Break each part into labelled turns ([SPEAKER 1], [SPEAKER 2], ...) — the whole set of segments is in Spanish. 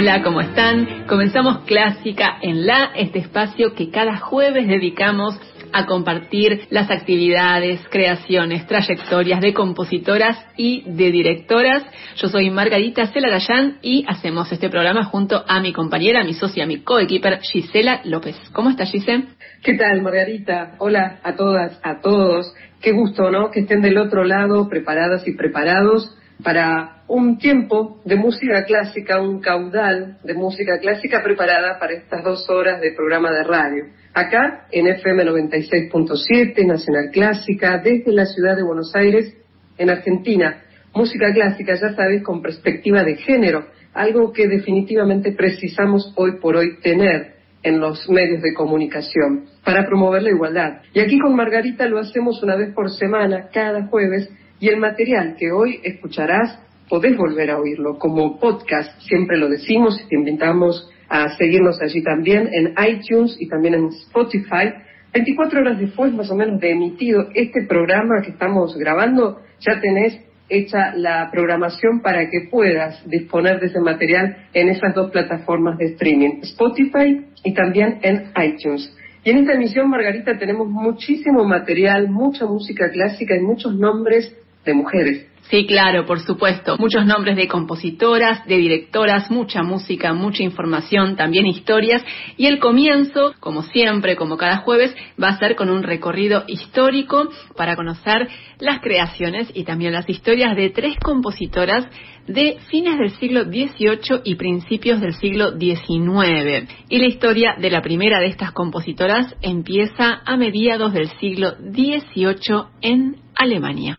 [SPEAKER 1] Hola, ¿cómo están? Comenzamos Clásica en La, este espacio que cada jueves dedicamos a compartir las actividades, creaciones, trayectorias de compositoras y de directoras. Yo soy Margarita Celarayán y hacemos este programa junto a mi compañera, mi socia, mi coequiper Gisela López. ¿Cómo estás, Gisela?
[SPEAKER 2] ¿Qué tal, Margarita? Hola a todas, a todos. Qué gusto, ¿no? Que estén del otro lado, preparadas y preparados para un tiempo de música clásica, un caudal de música clásica preparada para estas dos horas de programa de radio. Acá en FM 96.7, Nacional Clásica, desde la ciudad de Buenos Aires, en Argentina. Música clásica, ya sabes, con perspectiva de género, algo que definitivamente precisamos hoy por hoy tener en los medios de comunicación para promover la igualdad. Y aquí con Margarita lo hacemos una vez por semana, cada jueves, y el material que hoy escucharás, podés volver a oírlo como podcast, siempre lo decimos y te invitamos a seguirnos allí también en iTunes y también en Spotify. 24 horas después más o menos de emitido este programa que estamos grabando, ya tenés hecha la programación para que puedas disponer de ese material en esas dos plataformas de streaming, Spotify y también en iTunes. Y en esta emisión, Margarita, tenemos muchísimo material, mucha música clásica y muchos nombres de mujeres.
[SPEAKER 1] Sí, claro, por supuesto. Muchos nombres de compositoras, de directoras, mucha música, mucha información, también historias. Y el comienzo, como siempre, como cada jueves, va a ser con un recorrido histórico para conocer las creaciones y también las historias de tres compositoras de fines del siglo XVIII y principios del siglo XIX. Y la historia de la primera de estas compositoras empieza a mediados del siglo XVIII en Alemania.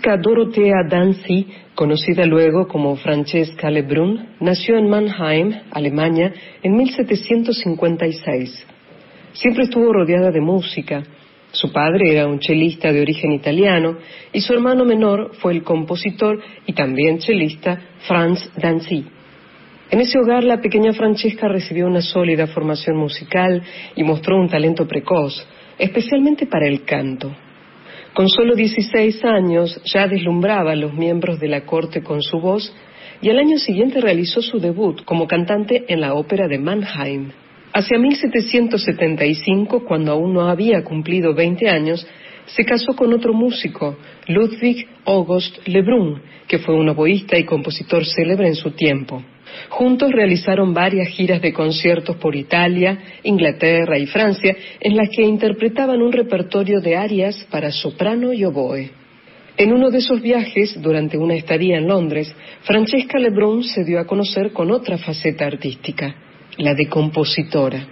[SPEAKER 2] Francisca Dorothea Danzi, conocida luego como Francesca Lebrun, nació en Mannheim, Alemania, en 1756. Siempre estuvo rodeada de música. Su padre era un chelista de origen italiano y su hermano menor fue el compositor y también chelista Franz Danzi. En ese hogar la pequeña Francesca recibió una sólida formación musical y mostró un talento precoz, especialmente para el canto. Con solo 16 años ya deslumbraba a los miembros de la corte con su voz y al año siguiente realizó su debut como cantante en la ópera de Mannheim. Hacia 1775, cuando aún no había cumplido 20 años, se casó con otro músico, Ludwig August Lebrun, que fue un oboísta y compositor célebre en su tiempo. Juntos realizaron varias giras de conciertos por Italia, Inglaterra y Francia, en las que interpretaban un repertorio de arias para soprano y oboe. En uno de esos viajes, durante una estadía en Londres, Francesca Lebrun se dio a conocer con otra faceta artística, la de compositora.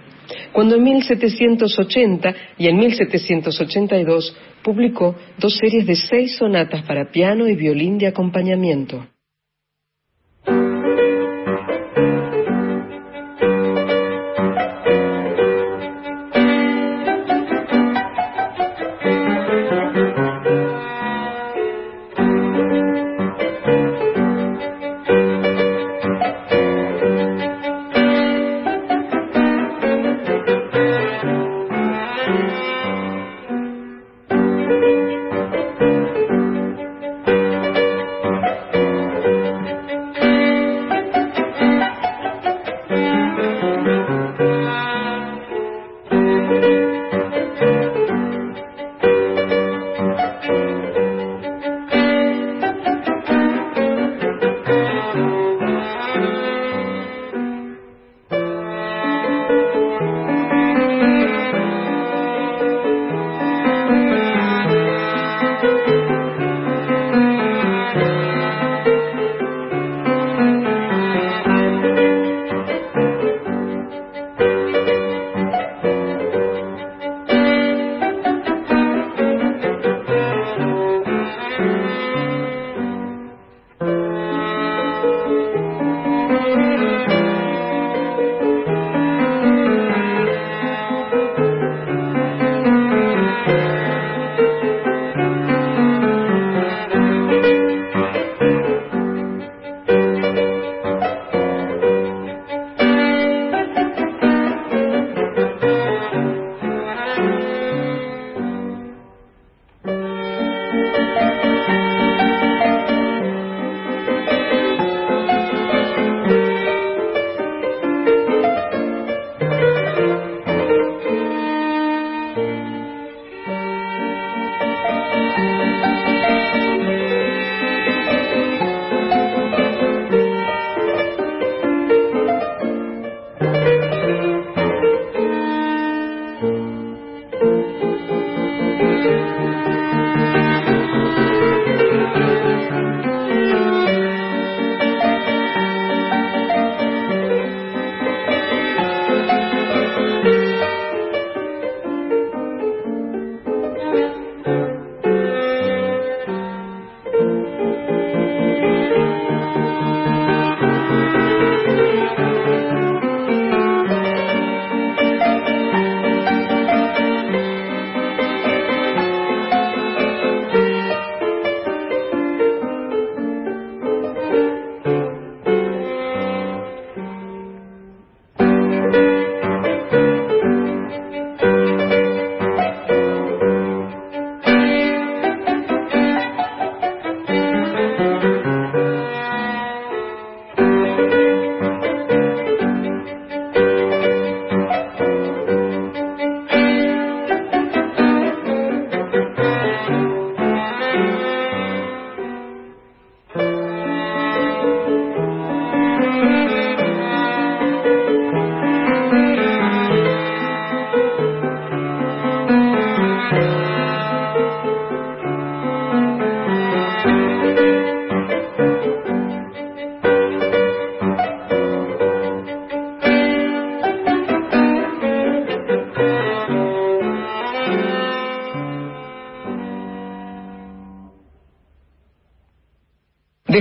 [SPEAKER 2] Cuando en 1780 y en 1782 publicó dos series de seis sonatas para piano y violín de acompañamiento.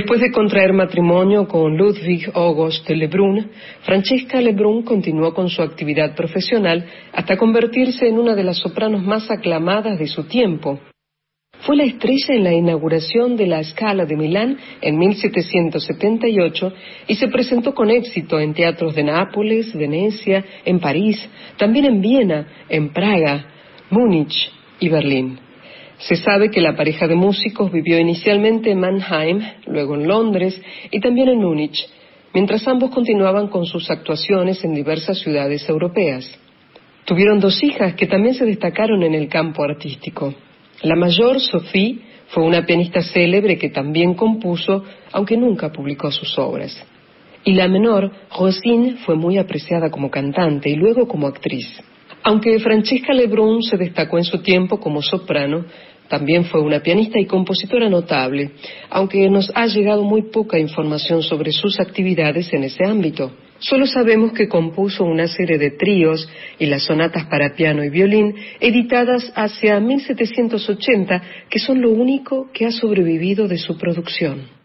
[SPEAKER 2] Después de contraer matrimonio con Ludwig August Lebrun, Francesca Lebrun continuó con su actividad profesional hasta convertirse en una de las sopranos más aclamadas de su tiempo. Fue la estrella en la inauguración de la Scala de Milán en 1778 y se presentó con éxito en teatros de Nápoles, Venecia, en París, también en Viena, en Praga, Múnich y Berlín. Se sabe que la pareja de músicos vivió inicialmente en Mannheim, luego en Londres y también en Múnich, mientras ambos continuaban con sus actuaciones en diversas ciudades europeas. Tuvieron dos hijas que también se destacaron en el campo artístico. La mayor, Sophie, fue una pianista célebre que también compuso, aunque nunca publicó sus obras. Y la menor, Rosine, fue muy apreciada como cantante y luego como actriz. Aunque Francesca Lebrun se destacó en su tiempo como soprano, también fue una pianista y compositora notable, aunque nos ha llegado muy poca información sobre sus actividades en ese ámbito. Solo sabemos que compuso una serie de tríos y las sonatas para piano y violín editadas hacia 1780, que son lo único que ha sobrevivido de su producción.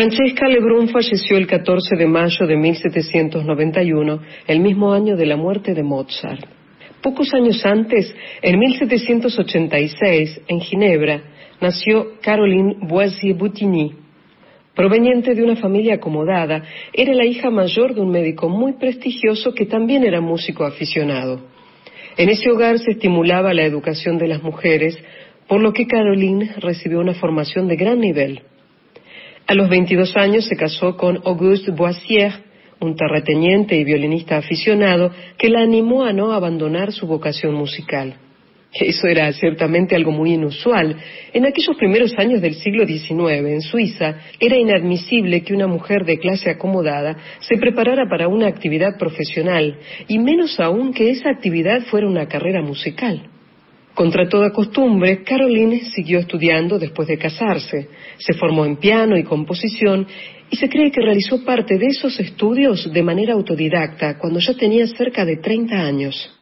[SPEAKER 2] Francesca Lebrun falleció el 14 de mayo de 1791, el mismo año de la muerte de Mozart. Pocos años antes, en 1786, en Ginebra, nació Caroline Boisier-Boutigny. Proveniente de una familia acomodada, era la hija mayor de un médico muy prestigioso que también era músico aficionado. En ese hogar se estimulaba la educación de las mujeres, por lo que Caroline recibió una formación de gran nivel. A los 22 años se casó con Auguste Boissier, un terrateniente y violinista aficionado que la animó a no abandonar su vocación musical. Eso era ciertamente algo muy inusual. En aquellos primeros años del siglo XIX, en Suiza, era inadmisible que una mujer de clase acomodada se preparara para una actividad profesional, y menos aún que esa actividad fuera una carrera musical. Contra toda costumbre, Caroline siguió estudiando después de casarse. Se formó en piano y composición y se cree que realizó parte de esos estudios de manera autodidacta cuando ya tenía cerca de 30 años.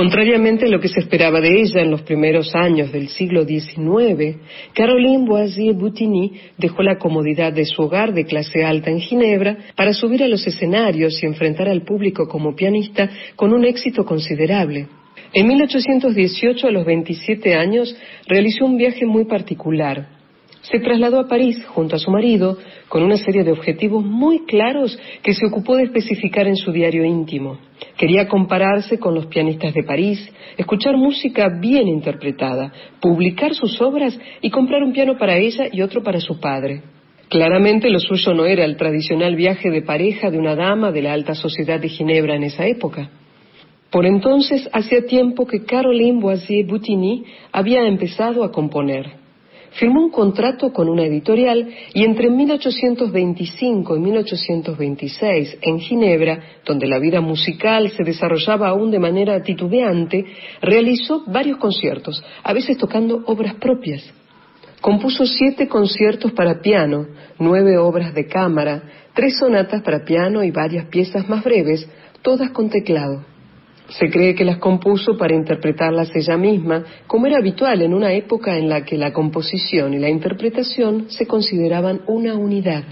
[SPEAKER 2] Contrariamente a lo que se esperaba de ella en los primeros años del siglo XIX, Caroline Boisier-Boutigny dejó la comodidad de su hogar de clase alta en Ginebra para subir a los escenarios y enfrentar al público como pianista con un éxito considerable. En 1818, a los 27 años, realizó un viaje muy particular. Se trasladó a París junto a su marido con una serie de objetivos muy claros que se ocupó de especificar en su diario íntimo. Quería compararse con los pianistas de París, escuchar música bien interpretada, publicar sus obras y comprar un piano para ella y otro para su padre. Claramente lo suyo no era el tradicional viaje de pareja de una dama de la alta sociedad de Ginebra en esa época. Por entonces hacía tiempo que Caroline Boisier-Boutigny había empezado a componer firmó un contrato con una editorial y entre 1825 y 1826 en Ginebra, donde la vida musical se desarrollaba aún de manera titubeante, realizó varios conciertos, a veces tocando obras propias. Compuso siete conciertos para piano, nueve obras de cámara, tres sonatas para piano y varias piezas más breves, todas con teclado. Se cree que las compuso para interpretarlas ella misma, como era habitual en una época en la que la composición y la interpretación se consideraban una unidad.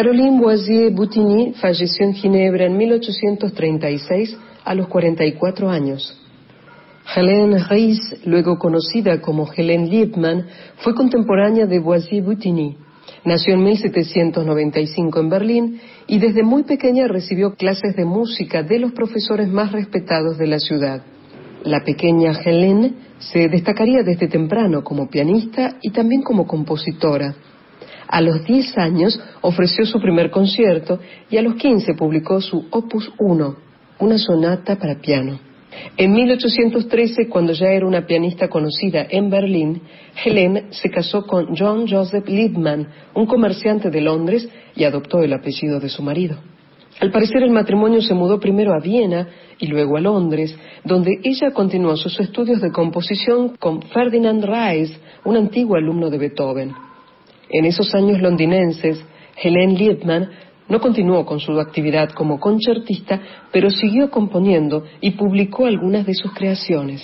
[SPEAKER 2] Caroline Boisier Boutigny falleció en Ginebra en 1836 a los 44 años. Helene Ries, luego conocida como Helene Liebmann, fue contemporánea de Boisier Boutigny. Nació en 1795 en Berlín y desde muy pequeña recibió clases de música de los profesores más respetados de la ciudad. La pequeña Helene se destacaría desde temprano como pianista y también como compositora. A los 10 años ofreció su primer concierto y a los 15 publicó su Opus 1, una sonata para piano. En 1813, cuando ya era una pianista conocida en Berlín, Helene se casó con John Joseph Liebman, un comerciante de Londres, y adoptó el apellido de su marido. Al parecer el matrimonio se mudó primero a Viena y luego a Londres, donde ella continuó sus estudios de composición con Ferdinand Reis, un antiguo alumno de Beethoven. En esos años londinenses, Helene Liebman no continuó con su actividad como concertista, pero siguió componiendo y publicó algunas de sus creaciones.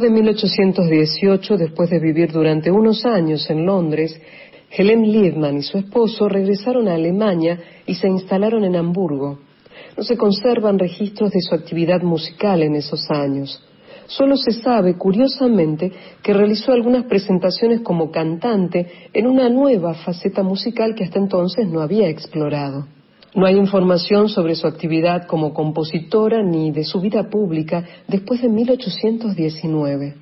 [SPEAKER 2] De 1818, después de vivir durante unos años en Londres, Helen Liebman y su esposo regresaron a Alemania y se instalaron en Hamburgo. No se conservan registros de su actividad musical en esos años. Solo se sabe, curiosamente, que realizó algunas presentaciones como cantante en una nueva faceta musical que hasta entonces no había explorado. No hay información sobre su actividad como compositora ni de su vida pública después de 1819.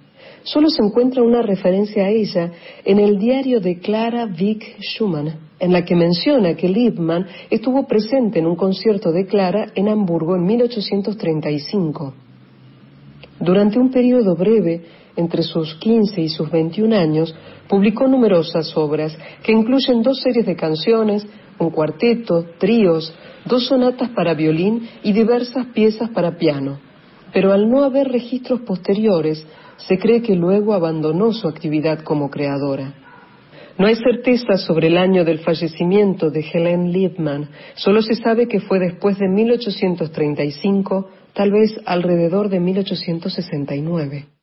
[SPEAKER 2] Solo se encuentra una referencia a ella en el diario de Clara Vick Schumann, en la que menciona que Liebman estuvo presente en un concierto de Clara en Hamburgo en 1835. Durante un periodo breve, entre sus 15 y sus 21 años, publicó numerosas obras que incluyen dos series de canciones, un cuarteto, tríos, dos sonatas para violín y diversas piezas para piano. Pero al no haber registros posteriores, se cree que luego abandonó su actividad como creadora. No hay certeza sobre el año del fallecimiento de Helen Liebman, solo se sabe que fue después de 1835, tal vez alrededor de 1869.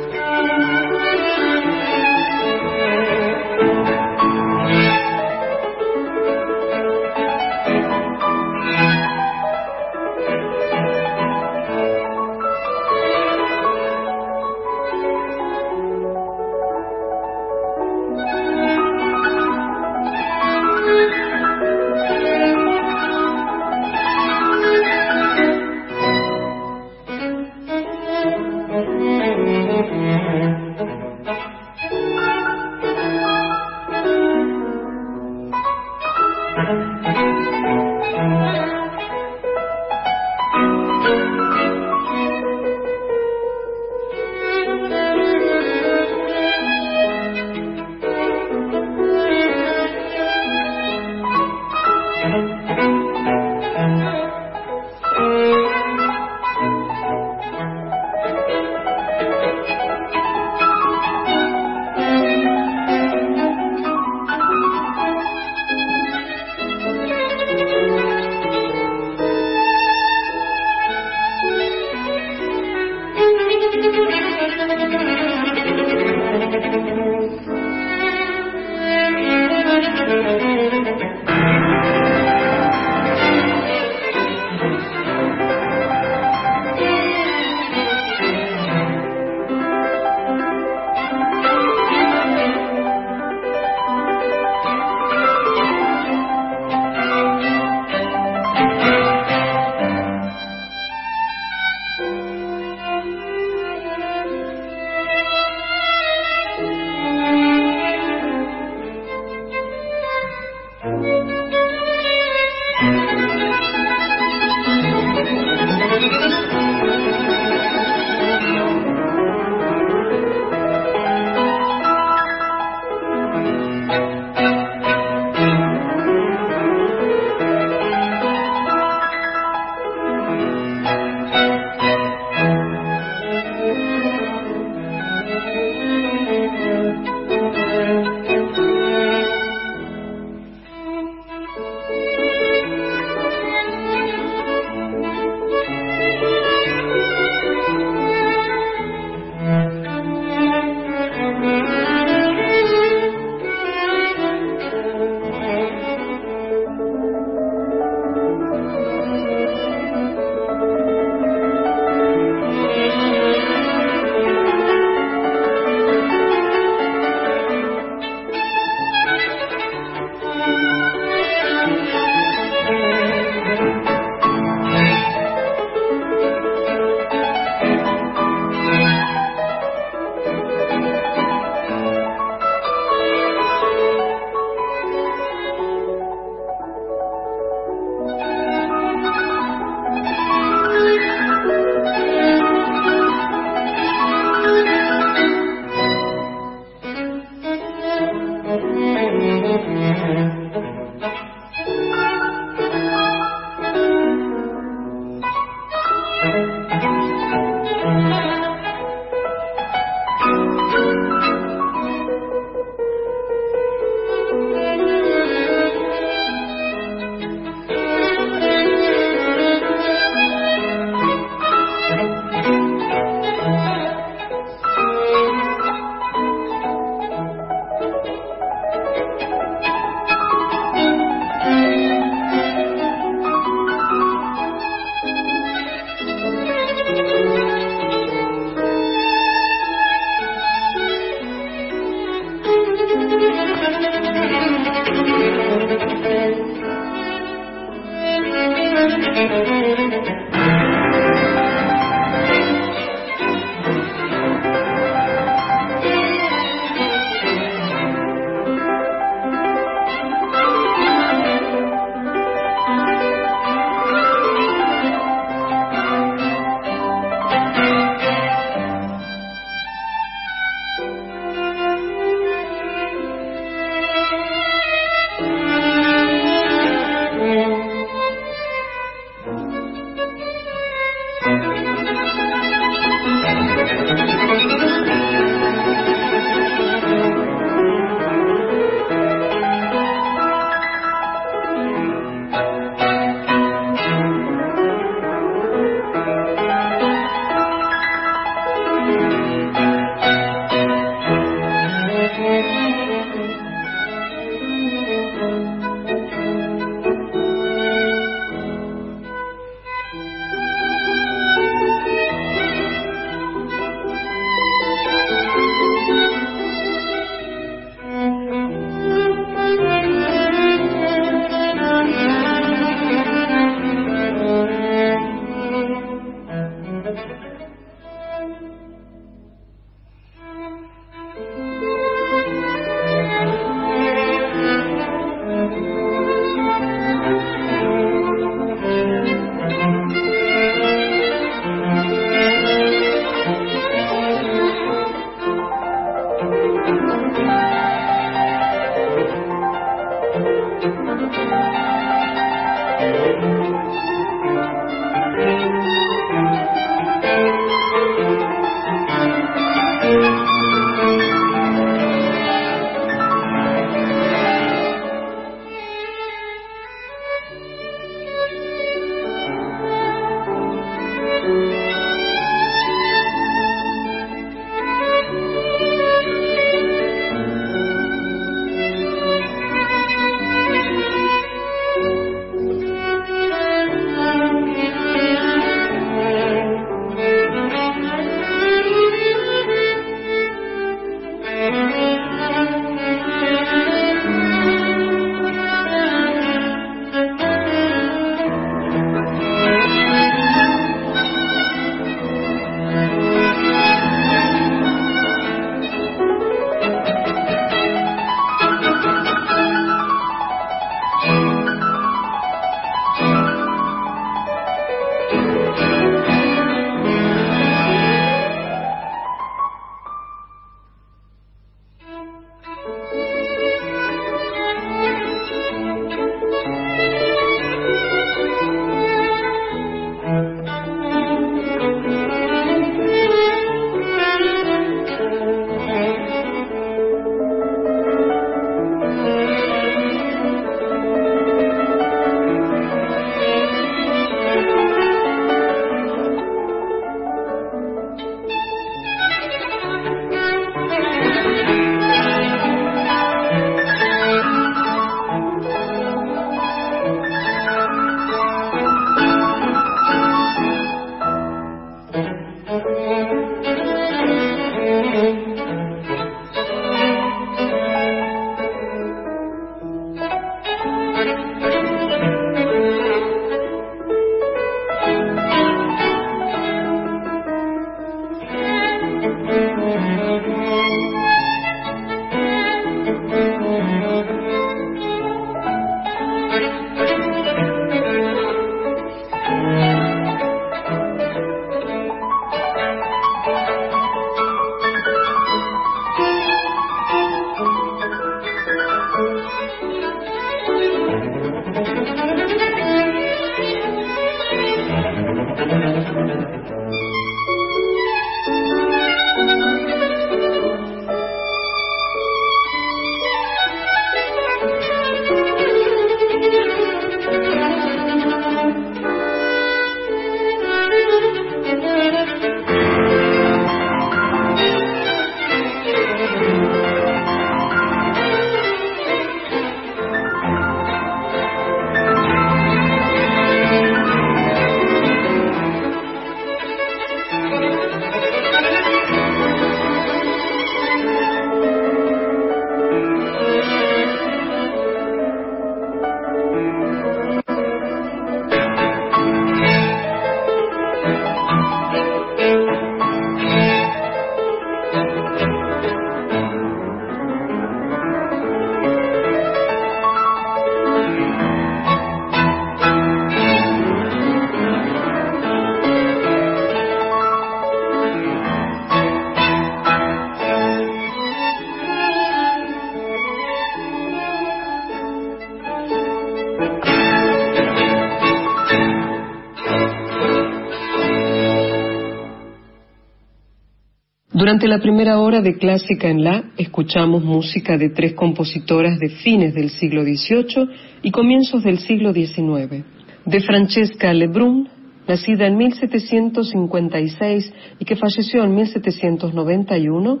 [SPEAKER 2] Durante la primera hora de Clásica en La escuchamos música de tres compositoras de fines del siglo XVIII y comienzos del siglo XIX. De Francesca Lebrun, nacida en 1756 y que falleció en 1791,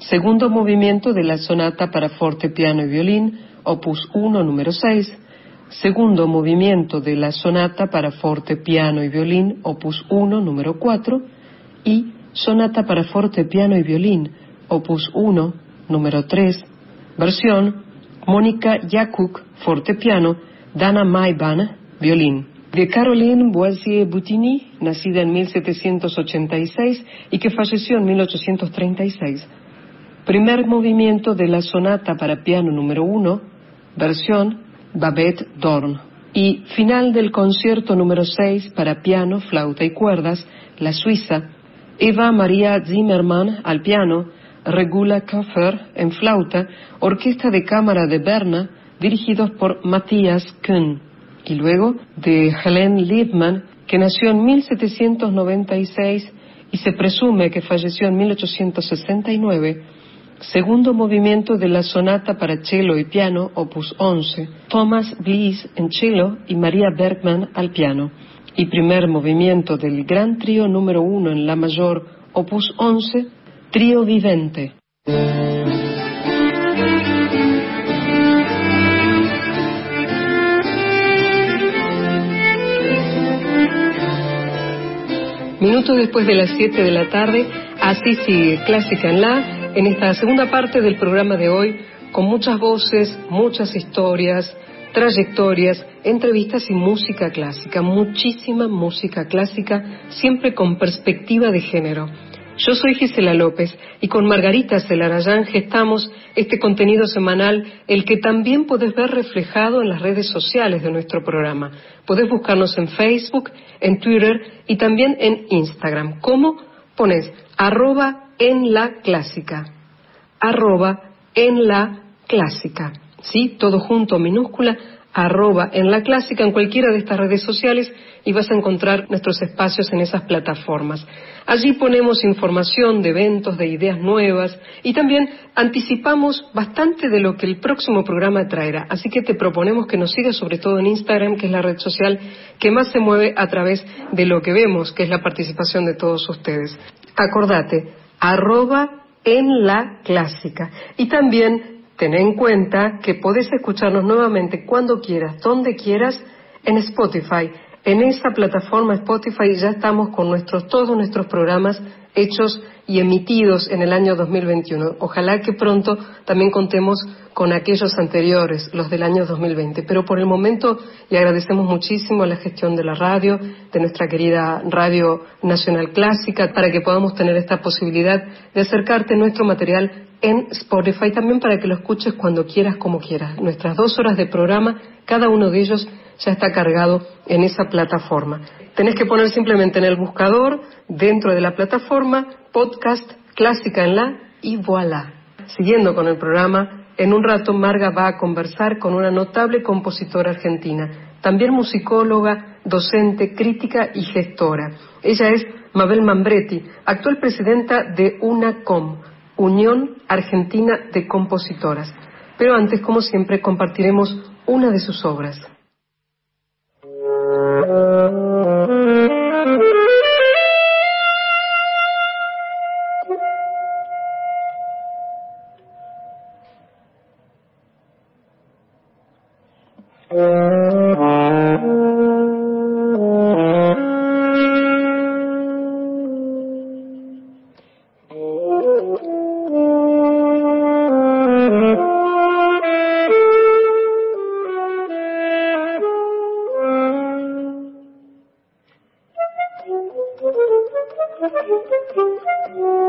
[SPEAKER 2] segundo movimiento de la sonata para forte, piano y violín, opus 1, número 6, segundo movimiento de la sonata para forte, piano y violín, opus 1, número 4, y Sonata para forte, piano y violín, opus 1, número 3, versión Mónica Jakuk, forte piano, Dana Maiban, violín. De Caroline Boisier Boutini, nacida en 1786 y que falleció en 1836. Primer movimiento de la sonata para piano número 1, versión Babette Dorn. Y final del concierto número 6 para piano, flauta y cuerdas, la suiza Eva María Zimmermann al piano, Regula Koffer en flauta, Orquesta de Cámara de Berna, dirigidos por Matthias Kuhn, y luego de Helene Liebmann, que nació en 1796 y se presume que falleció en 1869, segundo movimiento de la sonata para cello y piano, opus 11, Thomas Bliss en cello y María Bergman al piano y primer movimiento del gran trío número uno en la mayor, opus 11, Trío Vivente. Minutos después de las 7 de la tarde, así sigue Clásica en La, en esta segunda parte del programa de hoy, con muchas voces, muchas historias, trayectorias, entrevistas y música clásica, muchísima música clásica, siempre con perspectiva de género. Yo soy Gisela López y con Margarita Celarayán gestamos este contenido semanal, el que también podés ver reflejado en las redes sociales de nuestro programa. Podés buscarnos en Facebook, en Twitter y también en Instagram. ¿Cómo? Pones arroba en la clásica. Arroba en la clásica. ¿Sí? Todo junto, minúscula, arroba en la clásica en cualquiera de estas redes sociales y vas a encontrar nuestros espacios en esas plataformas. Allí ponemos información de eventos, de ideas nuevas y también anticipamos bastante de lo que el próximo programa traerá. Así que te proponemos que nos sigas sobre todo en Instagram, que es la red social que más se mueve a través de lo que vemos, que es la participación de todos ustedes. Acordate, arroba en la clásica. Y también ten en cuenta que podés escucharnos nuevamente cuando quieras, donde quieras, en Spotify. En esa plataforma Spotify ya estamos con nuestros, todos nuestros programas hechos y emitidos en el año 2021. Ojalá que pronto también contemos con aquellos anteriores, los del año 2020. Pero por el momento le agradecemos muchísimo a la gestión de la radio, de nuestra querida Radio Nacional Clásica, para que podamos tener esta posibilidad de acercarte nuestro material en Spotify también para que lo escuches cuando quieras, como quieras. Nuestras dos horas de programa, cada uno de ellos ya está cargado en esa plataforma. Tenés que poner simplemente en el buscador, dentro de la plataforma, podcast clásica en la y voilà. Siguiendo con el programa, en un rato Marga va a conversar con una notable compositora argentina, también musicóloga, docente, crítica y gestora. Ella es Mabel Mambretti, actual presidenta de UNACOM, Unión Argentina de Compositoras. Pero antes, como siempre, compartiremos una de sus obras. Thank you.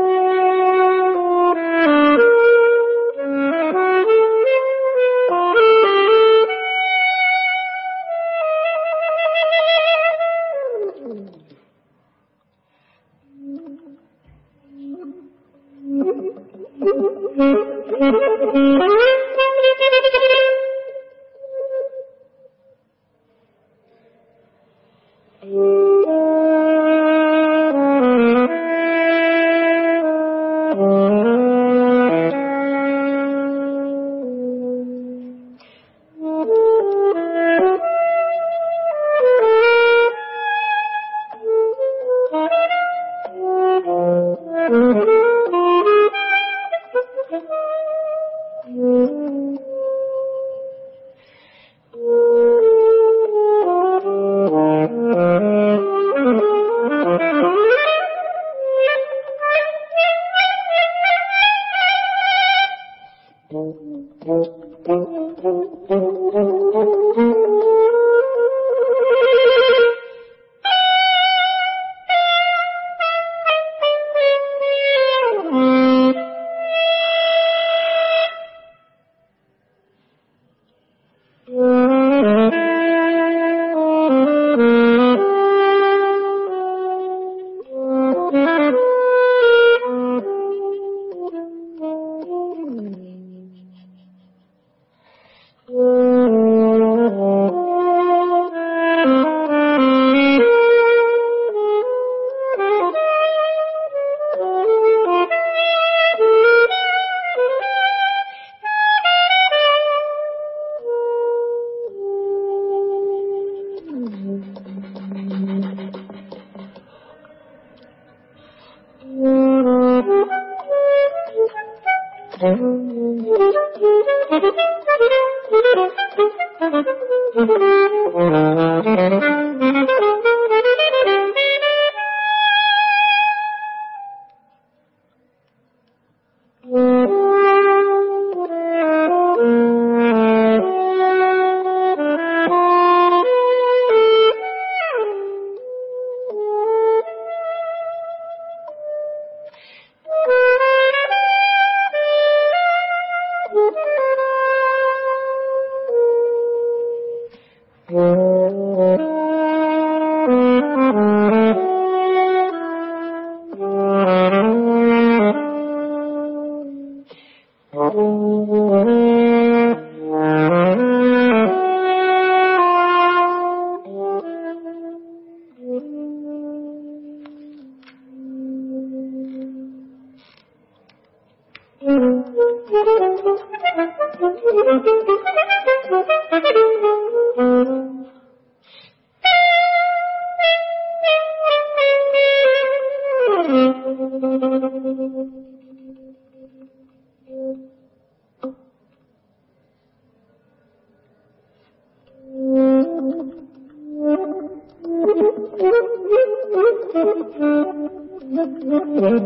[SPEAKER 2] Gracias.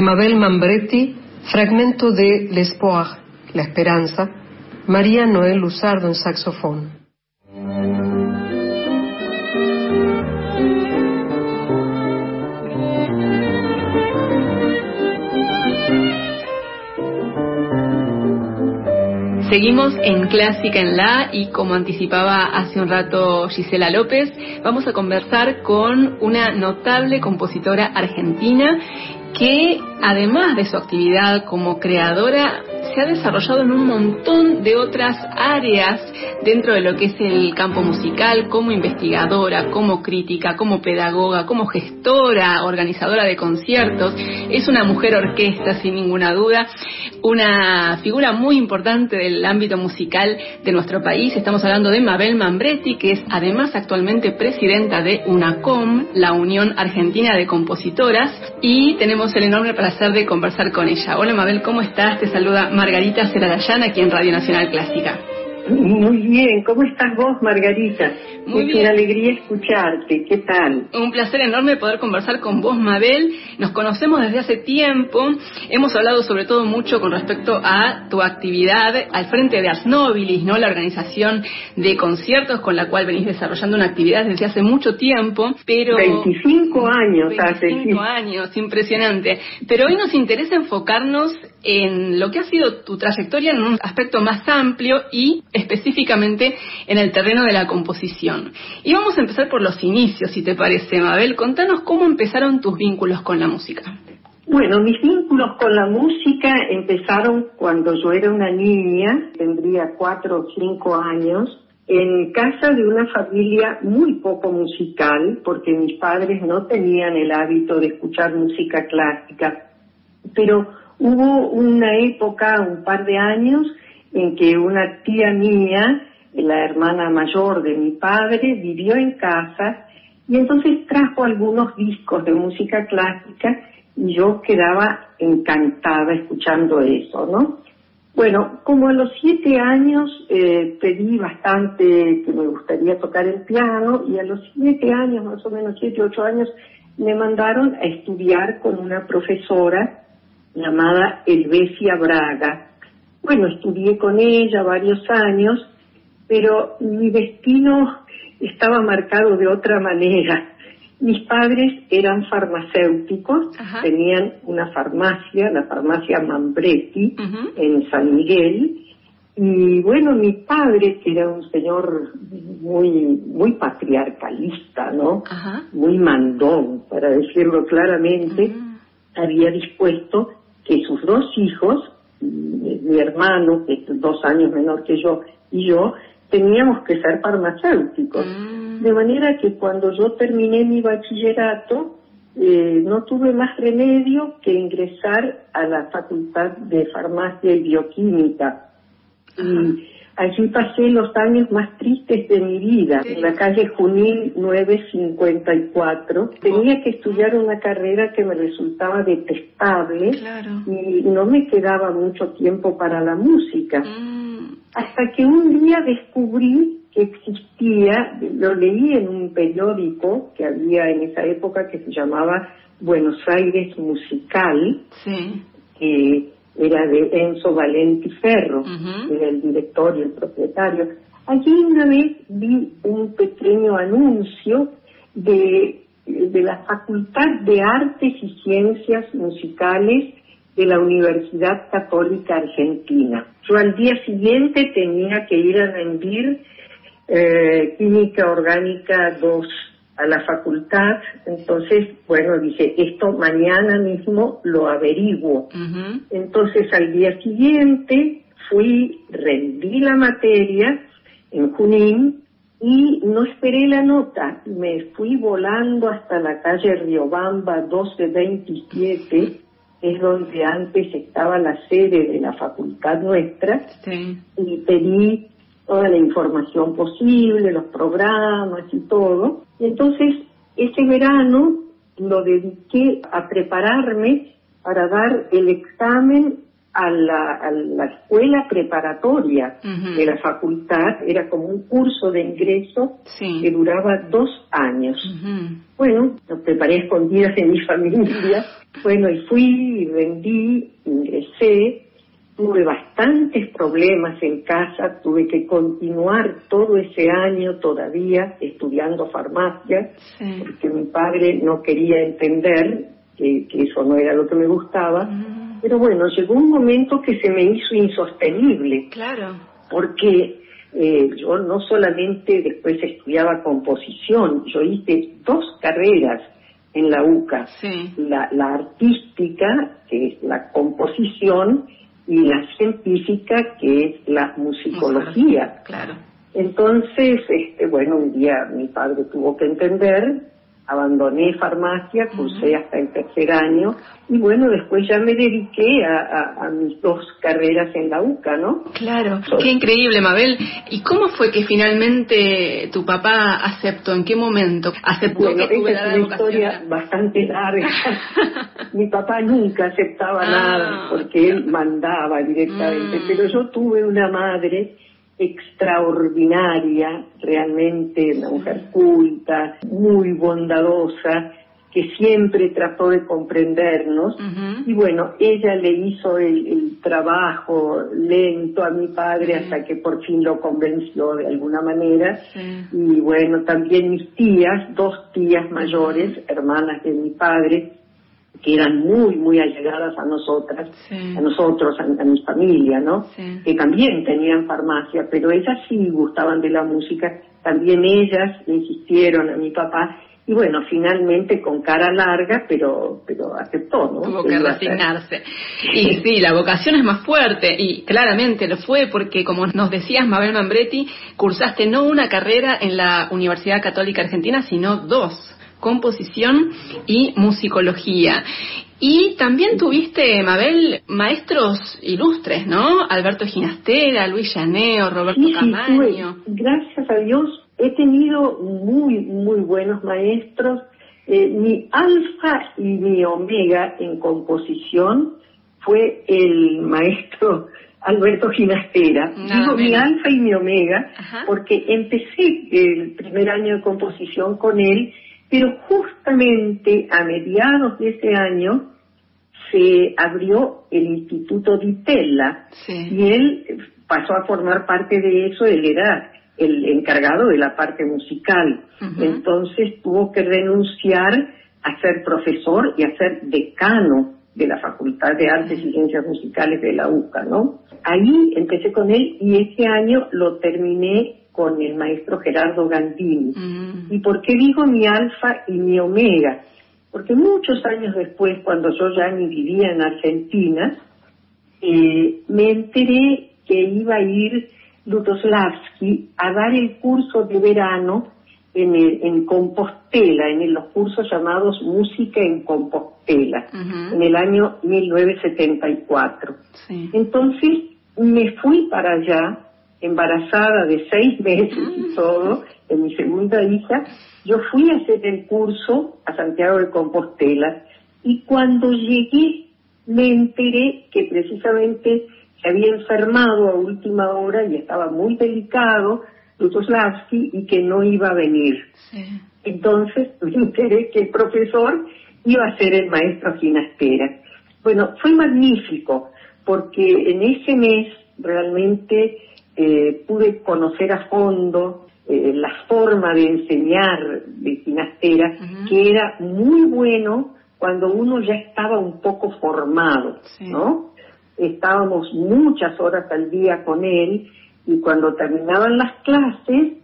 [SPEAKER 2] Mabel Mambretti, fragmento de L'Espoir, La Esperanza, María Noel Luzardo en saxofón.
[SPEAKER 1] Seguimos en Clásica en La y como anticipaba hace un rato Gisela López, vamos a conversar con una notable compositora argentina que además de su actividad como creadora, se ha desarrollado en un montón de otras áreas dentro de lo que es el campo musical, como investigadora, como crítica, como pedagoga, como gestora, organizadora de conciertos. Es una mujer orquesta, sin ninguna duda, una figura muy importante del ámbito musical de nuestro país. Estamos hablando de Mabel Mambretti, que es además actualmente presidenta de UNACOM, la Unión Argentina de Compositoras, y tenemos el enorme placer de conversar con ella. Hola Mabel, ¿cómo estás? Te saluda Margarita Ceradayán aquí en Radio Nacional Clásica.
[SPEAKER 3] Muy bien, ¿cómo estás vos, Margarita? Muy es una alegría escucharte, ¿qué tal?
[SPEAKER 1] Un placer enorme poder conversar con vos, Mabel. Nos conocemos desde hace tiempo, hemos hablado sobre todo mucho con respecto a tu actividad al frente de Ars Nobilis, ¿no? La organización de conciertos con la cual venís desarrollando una actividad desde hace mucho tiempo, pero...
[SPEAKER 3] 25 años 25 hace.
[SPEAKER 1] 25 años, impresionante. Pero hoy nos interesa enfocarnos en lo que ha sido tu trayectoria en un aspecto más amplio y específicamente en el terreno de la composición. Y vamos a empezar por los inicios, si te parece, Mabel. Contanos cómo empezaron tus vínculos con la música.
[SPEAKER 3] Bueno, mis vínculos con la música empezaron cuando yo era una niña, tendría cuatro o cinco años, en casa de una familia muy poco musical, porque mis padres no tenían el hábito de escuchar música clásica. Pero hubo una época, un par de años, en que una tía mía, la hermana mayor de mi padre, vivió en casa y entonces trajo algunos discos de música clásica y yo quedaba encantada escuchando eso, ¿no? Bueno, como a los siete años eh, pedí bastante que me gustaría tocar el piano y a los siete años, más o menos siete, ocho años, me mandaron a estudiar con una profesora llamada Elvesia Braga, bueno, estudié con ella varios años, pero mi destino estaba marcado de otra manera. Mis padres eran farmacéuticos, tenían una farmacia, la farmacia Mambretti, en San Miguel, y bueno, mi padre, que era un señor muy, muy patriarcalista, ¿no? Muy mandón, para decirlo claramente, había dispuesto que sus dos hijos mi hermano, que es dos años menor que yo, y yo, teníamos que ser farmacéuticos. Mm. De manera que cuando yo terminé mi bachillerato, eh, no tuve más remedio que ingresar a la Facultad de Farmacia y Bioquímica. Y allí pasé los años más tristes de mi vida, en la calle Junín 954. Tenía que estudiar una carrera que me resultaba detestable y no me quedaba mucho tiempo para la música. Mm. Hasta que un día descubrí que existía, lo leí en un periódico que había en esa época que se llamaba Buenos Aires Musical, que era de Enzo Valenti Ferro, era el director y el propietario. Allí una vez vi un pequeño anuncio de, de la Facultad de Artes y Ciencias Musicales de la Universidad Católica Argentina. Yo al día siguiente tenía que ir a rendir eh, Química Orgánica 2 a la facultad, entonces, bueno, dije, esto mañana mismo lo averiguo. Entonces, al día siguiente fui, rendí la materia en Junín y no esperé la nota, me fui volando hasta la calle Riobamba 1227, es donde antes estaba la sede de la facultad nuestra, y pedí toda la información posible, los programas y todo. Y entonces, ese verano lo dediqué a prepararme para dar el examen a la, escuela preparatoria de la facultad, era como un curso de ingreso que duraba dos años. Bueno, lo preparé escondidas en mi familia, bueno, y fui, vendí, ingresé, tuve bastantes problemas en casa, tuve que continuar todo ese año todavía estudiando farmacia, porque mi padre no quería entender que, eso no era lo que me gustaba. Mm. Pero bueno, llegó un momento que se me hizo insostenible.
[SPEAKER 1] Claro.
[SPEAKER 3] Porque eh, yo no solamente después estudiaba composición, yo hice dos carreras en la UCA. La, la artística, que es la composición, y la científica que es la musicología.
[SPEAKER 1] Claro.
[SPEAKER 3] Entonces, este, bueno, un día mi padre tuvo que entender abandoné farmacia, cursé hasta el tercer año y bueno, después ya me dediqué a, mis dos carreras en la UCA, ¿no?
[SPEAKER 1] Claro, qué increíble, Mabel. ¿Y cómo fue que finalmente tu papá aceptó? ¿En qué momento aceptó
[SPEAKER 3] bueno, que es una historia bastante larga. Mi papá nunca aceptaba ah, nada porque él mandaba directamente, mm. pero yo tuve una madre extraordinaria, realmente una mujer culta, muy bondadosa, que siempre trató de comprendernos. Y bueno, ella le hizo el, trabajo lento a mi padre hasta que por fin lo convenció de alguna manera. Y bueno, también mis tías, dos tías mayores, hermanas de mi padre, que eran muy, muy allegadas a nosotras, a nosotros, a, mi familia, ¿no? Que también tenían farmacia, pero ellas sí gustaban de la música, también ellas insistieron a mi papá, y bueno, finalmente con cara larga, pero, pero aceptó, ¿no?
[SPEAKER 1] Tuvo que resignarse. Y sí, la vocación es más fuerte, y claramente lo fue, porque como nos decías, Mabel Mambretti, cursaste no una carrera en la Universidad Católica Argentina, sino dos composición y musicología. Y también tuviste, Mabel, maestros ilustres, ¿no? Alberto Ginastera, Luis Llaneo, Roberto Camaño.
[SPEAKER 3] gracias a Dios he tenido muy, muy buenos maestros. Eh, mi alfa y mi omega en composición fue el maestro Alberto Ginastera. Digo mi alfa y mi omega porque empecé el primer año de composición con él pero justamente a mediados de ese año se abrió el Instituto Di Tella y él pasó a formar parte de eso, él era el encargado de la parte musical. Entonces tuvo que renunciar a ser profesor y a ser decano de la Facultad de Artes y Ciencias Musicales de la UCA, ¿no? Ahí empecé con él y ese año lo terminé con el maestro Gerardo Gandini. Mm. ¿Y por qué digo mi alfa y mi omega? Porque muchos años después, cuando yo ya ni vivía en Argentina, eh, me enteré que iba a ir Lutoslavski a dar el curso de verano en, en Compostela, en los cursos llamados Música en Compostela, en el año 1974. Entonces me fui para allá embarazada de seis meses y todo, de mi segunda hija, yo fui a hacer el curso a Santiago de Compostela y cuando llegué me enteré que precisamente se había enfermado a última hora y estaba muy delicado Lutoslavski y que no iba a venir. Entonces me enteré que el profesor iba a ser el maestro Ginastera. Bueno, fue magnífico porque en ese mes realmente eh, pude conocer a fondo eh, la forma de enseñar de Ginastera, que era muy bueno cuando uno ya estaba un poco formado, ¿no? Estábamos muchas horas al día con él y cuando terminaban las clases,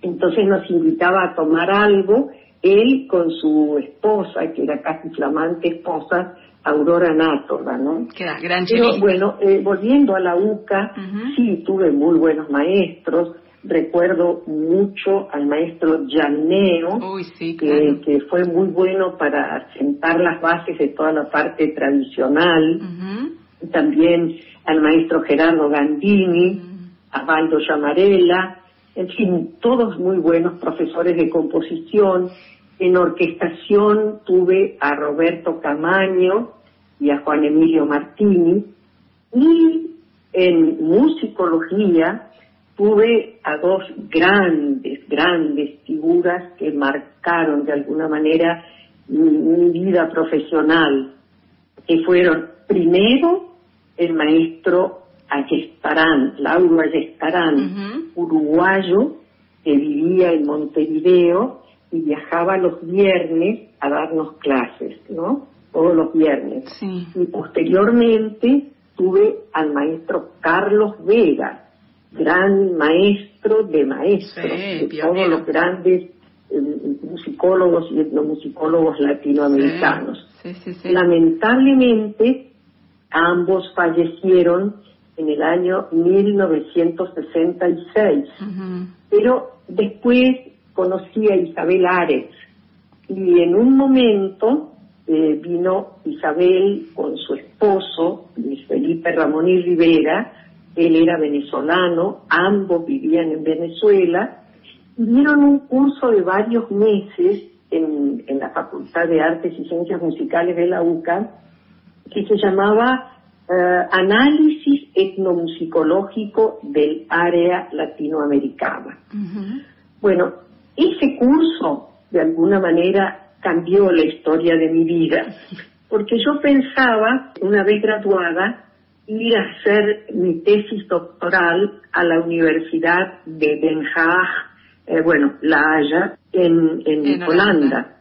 [SPEAKER 3] entonces nos invitaba a tomar algo, él con su esposa, que era casi flamante esposa, Aurora Nátorra, ¿no?
[SPEAKER 1] gran
[SPEAKER 3] Pero bueno, eh, volviendo a la UCA, sí tuve muy buenos maestros. Recuerdo mucho al maestro Llaneo, que, fue muy bueno para sentar las bases de toda la parte tradicional. También al maestro Gerardo Gandini, a Baldo Llamarela, en fin, todos muy buenos profesores de composición. En orquestación tuve a Roberto Camaño, y a Juan Emilio Martini. Y en musicología tuve a dos grandes, grandes figuras que marcaron de alguna manera mi, vida profesional, que fueron primero el maestro Ayestarán, Lauro Ayestarán, uruguayo, que vivía en Montevideo y viajaba los viernes a darnos clases, ¿no? Todos los viernes. Y posteriormente tuve al maestro Carlos Vega, gran maestro de maestros, de todos los grandes eh, musicólogos y etnomusicólogos latinoamericanos. Lamentablemente, Ambos fallecieron en el año 1966. Pero después conocí a Isabel Ares y en un momento eh, vino Isabel con su esposo, Luis Felipe Ramón y Rivera, él era venezolano, ambos vivían en Venezuela, y dieron un curso de varios meses en, en la Facultad de Artes y Ciencias Musicales de la UCA, que se llamaba eh, Análisis Etnomusicológico del Área Latinoamericana. Bueno, ese curso, de alguna manera, cambió la historia de mi vida, porque yo pensaba, una vez graduada, ir a hacer mi tesis doctoral a la Universidad de Den Haag, eh, bueno, La Haya, en, en, Holanda.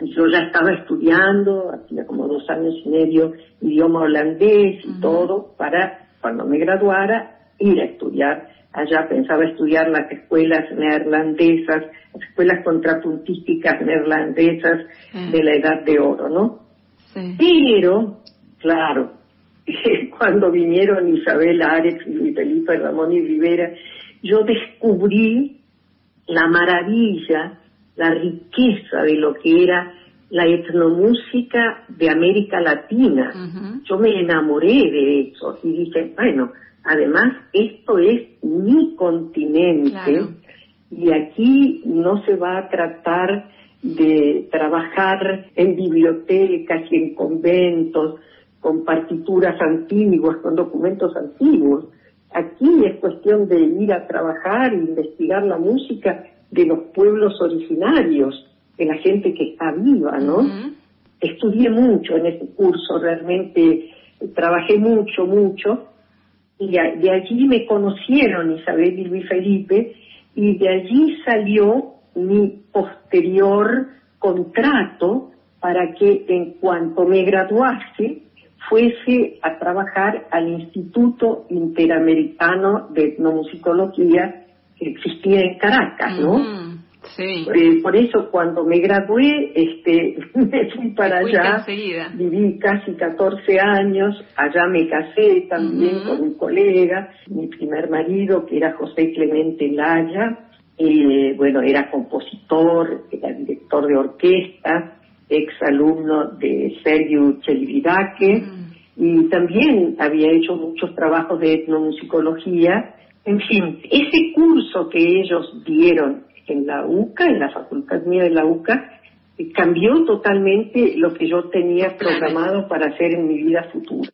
[SPEAKER 3] Yo ya estaba estudiando, hacía como dos años y medio, idioma holandés y todo, para cuando me graduara ir a estudiar allá. Pensaba estudiar las escuelas neerlandesas, las escuelas contrapuntísticas neerlandesas de la Edad de Oro, ¿no? Pero, claro, cuando vinieron Isabel Arex y Luis Felipe Ramón y Rivera, yo descubrí la maravilla, la riqueza de lo que era la etnomúsica de América Latina. Yo me enamoré de eso y dije, bueno, además esto es mi continente y aquí no se va a tratar de trabajar en bibliotecas y en conventos, con partituras antiguas, con documentos antiguos. Aquí es cuestión de ir a trabajar e investigar la música de los pueblos originarios, de la gente que está viva, ¿no? Estudié mucho en ese curso, realmente trabajé mucho, mucho, y de allí me conocieron Isabel y Luis Felipe, y de allí salió mi posterior contrato para que en cuanto me graduase, fuese a trabajar al Instituto Interamericano de Etnomusicología que existía en Caracas, ¿no? Sí. Eh, por eso cuando me gradué, este, me fui para allá, viví casi 14 años, allá me casé también con un colega, mi primer marido que era José Clemente Laya, eh, bueno, era compositor, era director de orquesta, ex alumno de Sergio Chelividaque, y también había hecho muchos trabajos de etnomusicología. En fin, ese curso que ellos dieron en la UCA, en la facultad mía de la UCA, cambió totalmente lo que yo tenía programado para hacer en mi vida futura.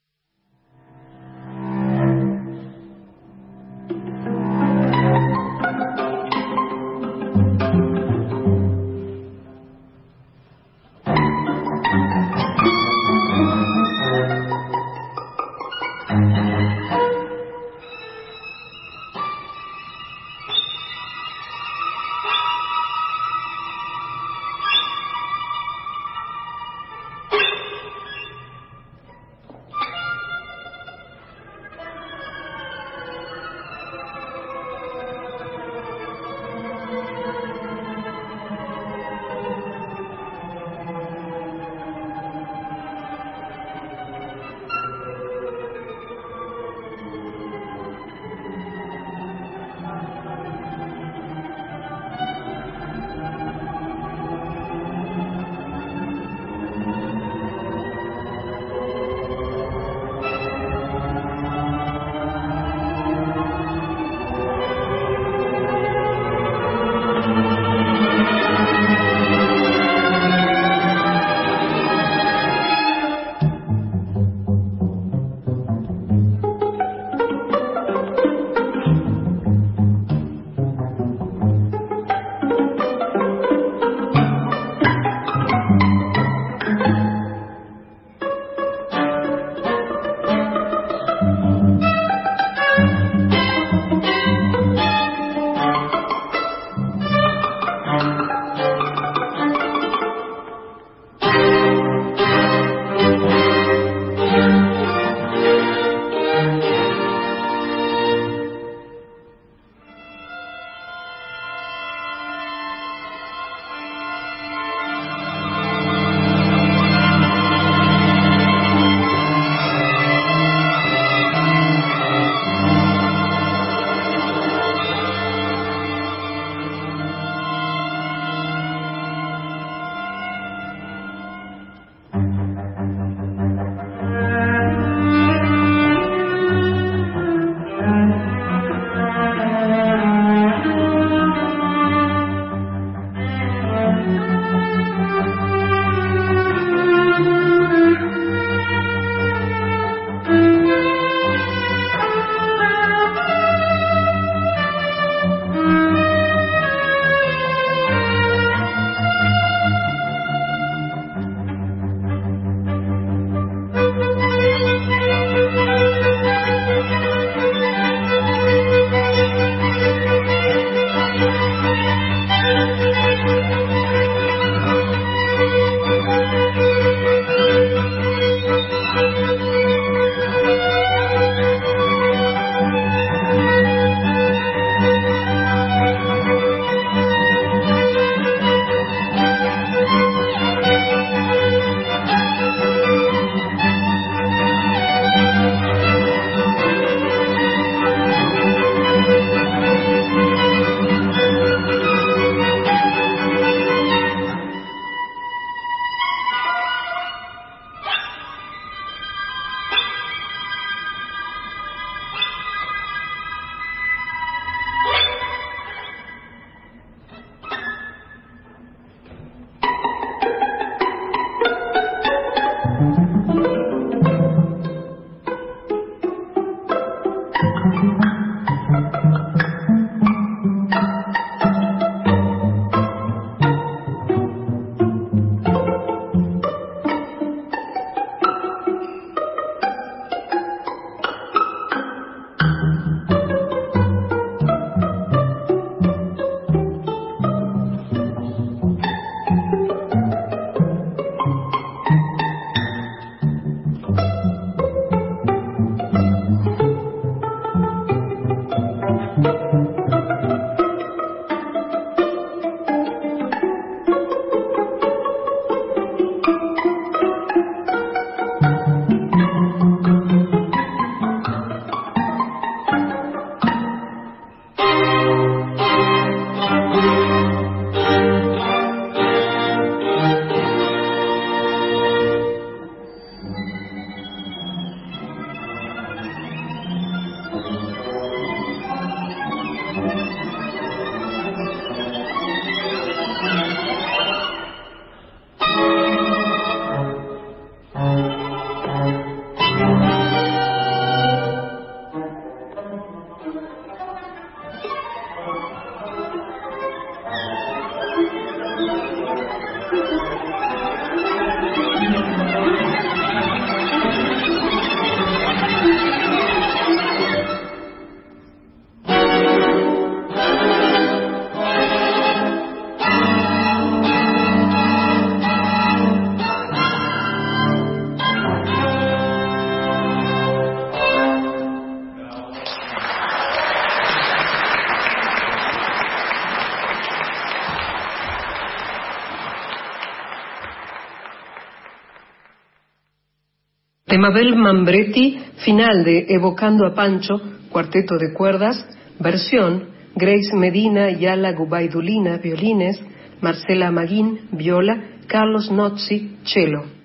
[SPEAKER 2] De Mabel Mambretti, final de Evocando a Pancho, cuarteto de cuerdas, versión Grace Medina y Ala Gubaidulina, violines, Marcela Maguín, viola, Carlos Nozzi, cello.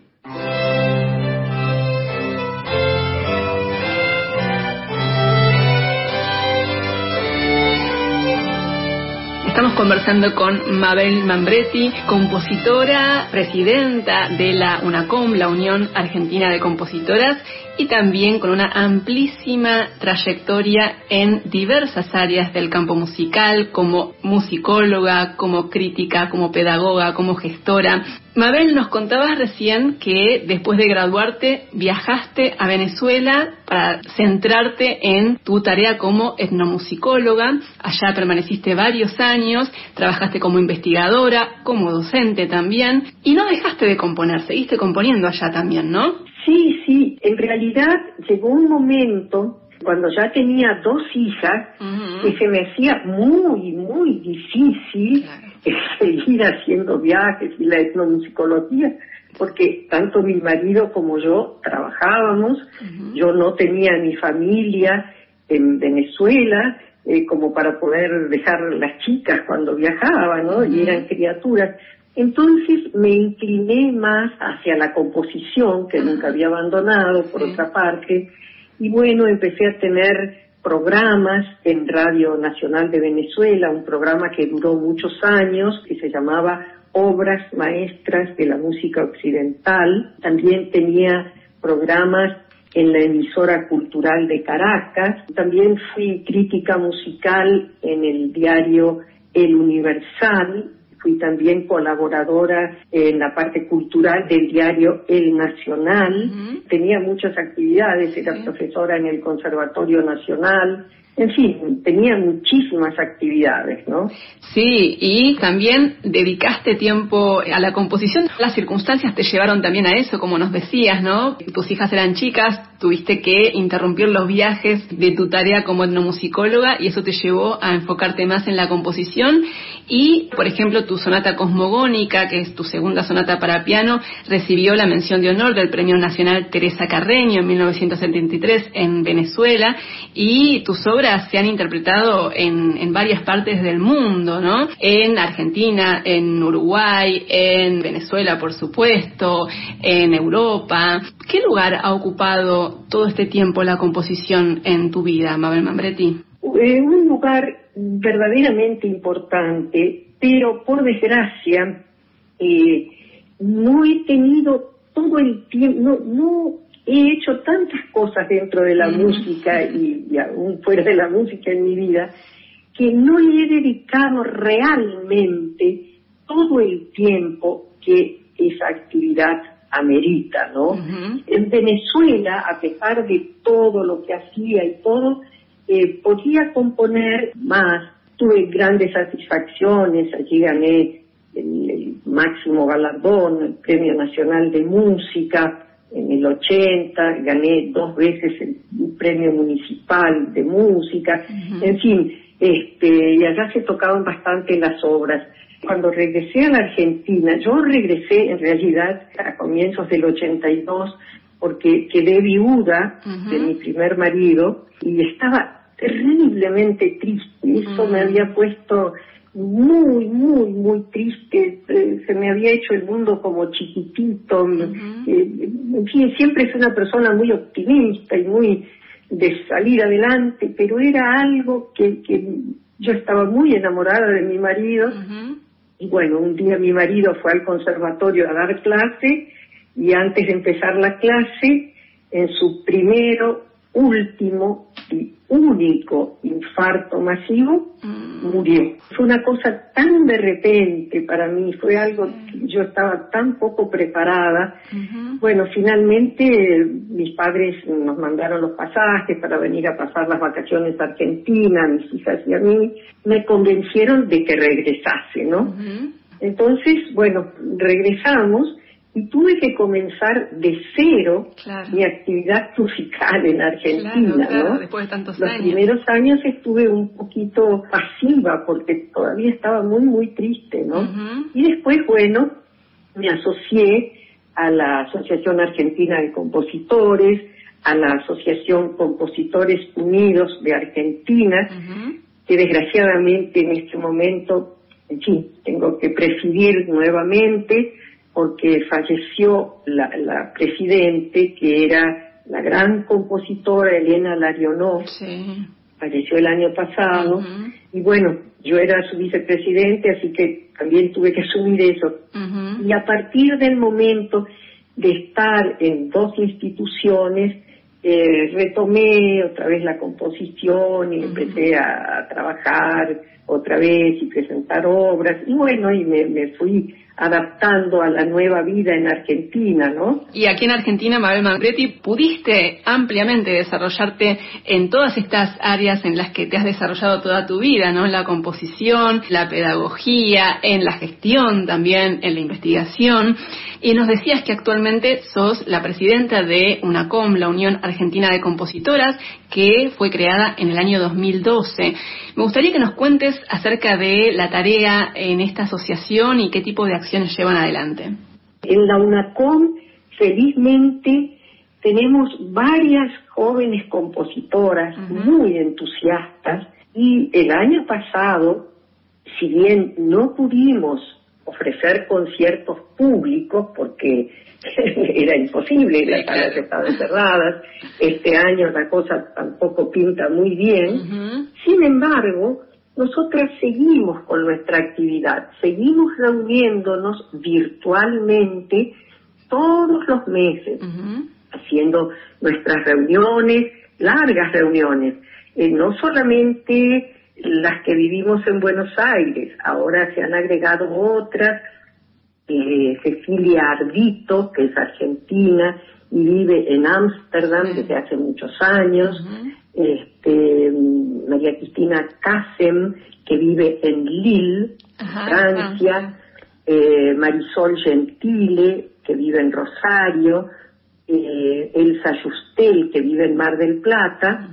[SPEAKER 1] Estamos conversando con Mabel Mambretti, compositora, presidenta de la UNACOM, la Unión Argentina de Compositoras, y también con una amplísima trayectoria en diversas áreas del campo musical, como musicóloga, como crítica, como pedagoga, como gestora. Mabel, nos contabas recién que después de graduarte viajaste a Venezuela para centrarte en tu tarea como etnomusicóloga. Allá permaneciste varios años, trabajaste como investigadora, como docente también, y no dejaste de componer, seguiste componiendo allá también, ¿no?
[SPEAKER 3] Sí, sí, en realidad llegó un momento cuando ya tenía dos hijas que se me hacía muy, muy difícil seguir haciendo viajes y la etnomusicología, porque tanto mi marido como yo trabajábamos, yo no tenía ni familia en Venezuela, eh, como para poder dejar las chicas cuando viajaba, ¿no? Y eran criaturas. Entonces me incliné más hacia la composición, que nunca había abandonado, por otra parte, y bueno, empecé a tener programas en Radio Nacional de Venezuela, un programa que duró muchos años, que se llamaba Obras Maestras de la Música Occidental. También tenía programas en la emisora cultural de Caracas. También fui crítica musical en el diario El Universal fui también colaboradora en la parte cultural del diario El Nacional, tenía muchas actividades, era profesora en el Conservatorio Nacional, en fin, tenía muchísimas actividades, ¿no?
[SPEAKER 1] Sí, y también dedicaste tiempo a la composición. Las circunstancias te llevaron también a eso, como nos decías, ¿no? Tus hijas eran chicas, tuviste que interrumpir los viajes de tu tarea como etnomusicóloga y eso te llevó a enfocarte más en la composición. Y, por ejemplo, tu sonata cosmogónica, que es tu segunda sonata para piano, recibió la mención de honor del Premio Nacional Teresa Carreño en 1973 en Venezuela y tus obras se han interpretado en, en varias partes del mundo, ¿no? En Argentina, en Uruguay, en Venezuela, por supuesto, en Europa. ¿Qué lugar ha ocupado todo este tiempo la composición en tu vida, Mabel Mambretti?
[SPEAKER 3] Eh, un lugar verdaderamente importante, pero por desgracia eh, no he tenido todo el tiempo, no, no he hecho tantas cosas dentro de la música y, aún fuera de la música en mi vida que no le he dedicado realmente todo el tiempo que esa actividad amerita, ¿no? En Venezuela, a pesar de todo lo que hacía y todo, eh, podía componer más. Tuve grandes satisfacciones, allí gané el máximo galardón, el Premio Nacional de Música, en el 80, gané dos veces el premio municipal de música, en fin, este, y allá se tocaban bastante las obras. Cuando regresé a la Argentina, yo regresé en realidad a comienzos del 82 porque quedé viuda de mi primer marido y estaba terriblemente triste. Eso me había puesto muy, muy, muy triste. Eh, se me había hecho el mundo como chiquitito. Eh, en fin, siempre es una persona muy optimista y muy de salir adelante, pero era algo que, que yo estaba muy enamorada de mi marido. Y bueno, un día mi marido fue al conservatorio a dar clase y antes de empezar la clase, en su primero, último y único infarto masivo, mm. murió. Fue una cosa tan de repente para mí, fue algo que yo estaba tan poco preparada. Bueno, finalmente mis padres nos mandaron los pasajes para venir a pasar las vacaciones a Argentina, mis hijas y a mí, me convencieron de que regresase, ¿no? Entonces, bueno, regresamos y tuve que comenzar de cero mi actividad musical en Argentina, ¿no?
[SPEAKER 1] Después de tantos
[SPEAKER 3] Los primeros años estuve un poquito pasiva porque todavía estaba muy, muy triste, ¿no? Y después, bueno, me asocié a la Asociación Argentina de Compositores, a la Asociación Compositores Unidos de Argentina, que desgraciadamente en este momento, en fin, tengo que presidir nuevamente porque falleció la, la presidente, que era la gran compositora Elena Larionov, falleció el año pasado, y bueno, yo era su vicepresidente, así que también tuve que asumir eso. Y a partir del momento de estar en dos instituciones, eh, retomé otra vez la composición y empecé a, trabajar otra vez y presentar obras. Y bueno, y me fui adaptando a la nueva vida en Argentina, ¿no?
[SPEAKER 1] Y aquí en Argentina, Mabel Mangretti, pudiste ampliamente desarrollarte en todas estas áreas en las que te has desarrollado toda tu vida, ¿no? En la composición, la pedagogía, en la gestión también, en la investigación. Y nos decías que actualmente sos la presidenta de UNACOM, la Unión Argentina de Compositoras, que fue creada en el año 2012. Me gustaría que nos cuentes acerca de la tarea en esta asociación y qué tipo de acciones llevan adelante.
[SPEAKER 3] En la UNACOM, felizmente, tenemos varias jóvenes compositoras muy entusiastas y el año pasado, si bien no pudimos ofrecer conciertos públicos porque era imposible, las salas estaban cerradas, este año la cosa tampoco pinta muy bien. Sin embargo, nosotras seguimos con nuestra actividad, seguimos reuniéndonos virtualmente todos los meses, haciendo nuestras reuniones, largas reuniones, eh, no solamente las que vivimos en Buenos Aires, ahora se han agregado otras eh, Cecilia Ardito, que es argentina y vive en Ámsterdam desde hace muchos años, este, María Cristina Casem, que vive en Lille, Francia, eh, Marisol Gentile, que vive en Rosario, eh, Elsa Justel, que vive en Mar del Plata,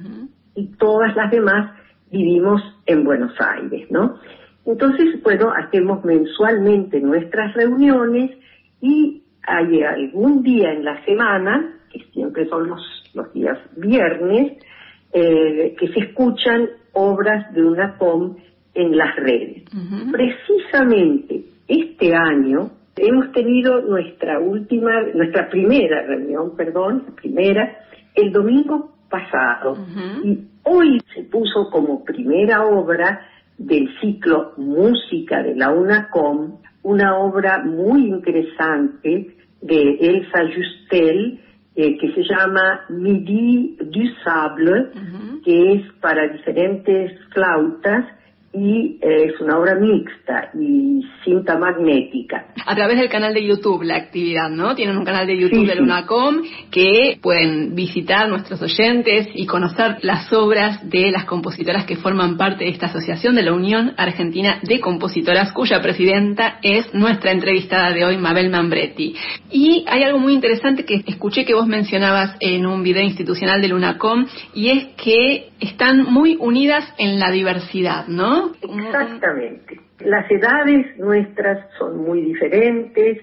[SPEAKER 3] y todas las demás vivimos en Buenos Aires, ¿no? Entonces, bueno, hacemos mensualmente nuestras reuniones y hay algún día en la semana, que siempre son los, los días viernes, eh, que se escuchan obras de una com en las redes. Precisamente este año hemos tenido nuestra última, nuestra primera reunión, perdón, la primera, el domingo pasado. Y hoy se puso como primera obra del ciclo Música de la UNACOM, una obra muy interesante de Elsa Justel, eh, que se llama Midi du Sable, que es para diferentes flautas y eh, es una obra mixta y cinta magnética.
[SPEAKER 1] A través del canal de YouTube la actividad, ¿no? Tienen un canal de YouTube de Lunacom que pueden visitar nuestros oyentes y conocer las obras de las compositoras que forman parte de esta asociación de la Unión Argentina de Compositoras, cuya presidenta es nuestra entrevistada de hoy, Mabel Mambretti. Y hay algo muy interesante que escuché que vos mencionabas en un video institucional de Lunacom y es que están muy unidas en la diversidad, ¿no?
[SPEAKER 3] Exactamente. Las edades nuestras son muy diferentes,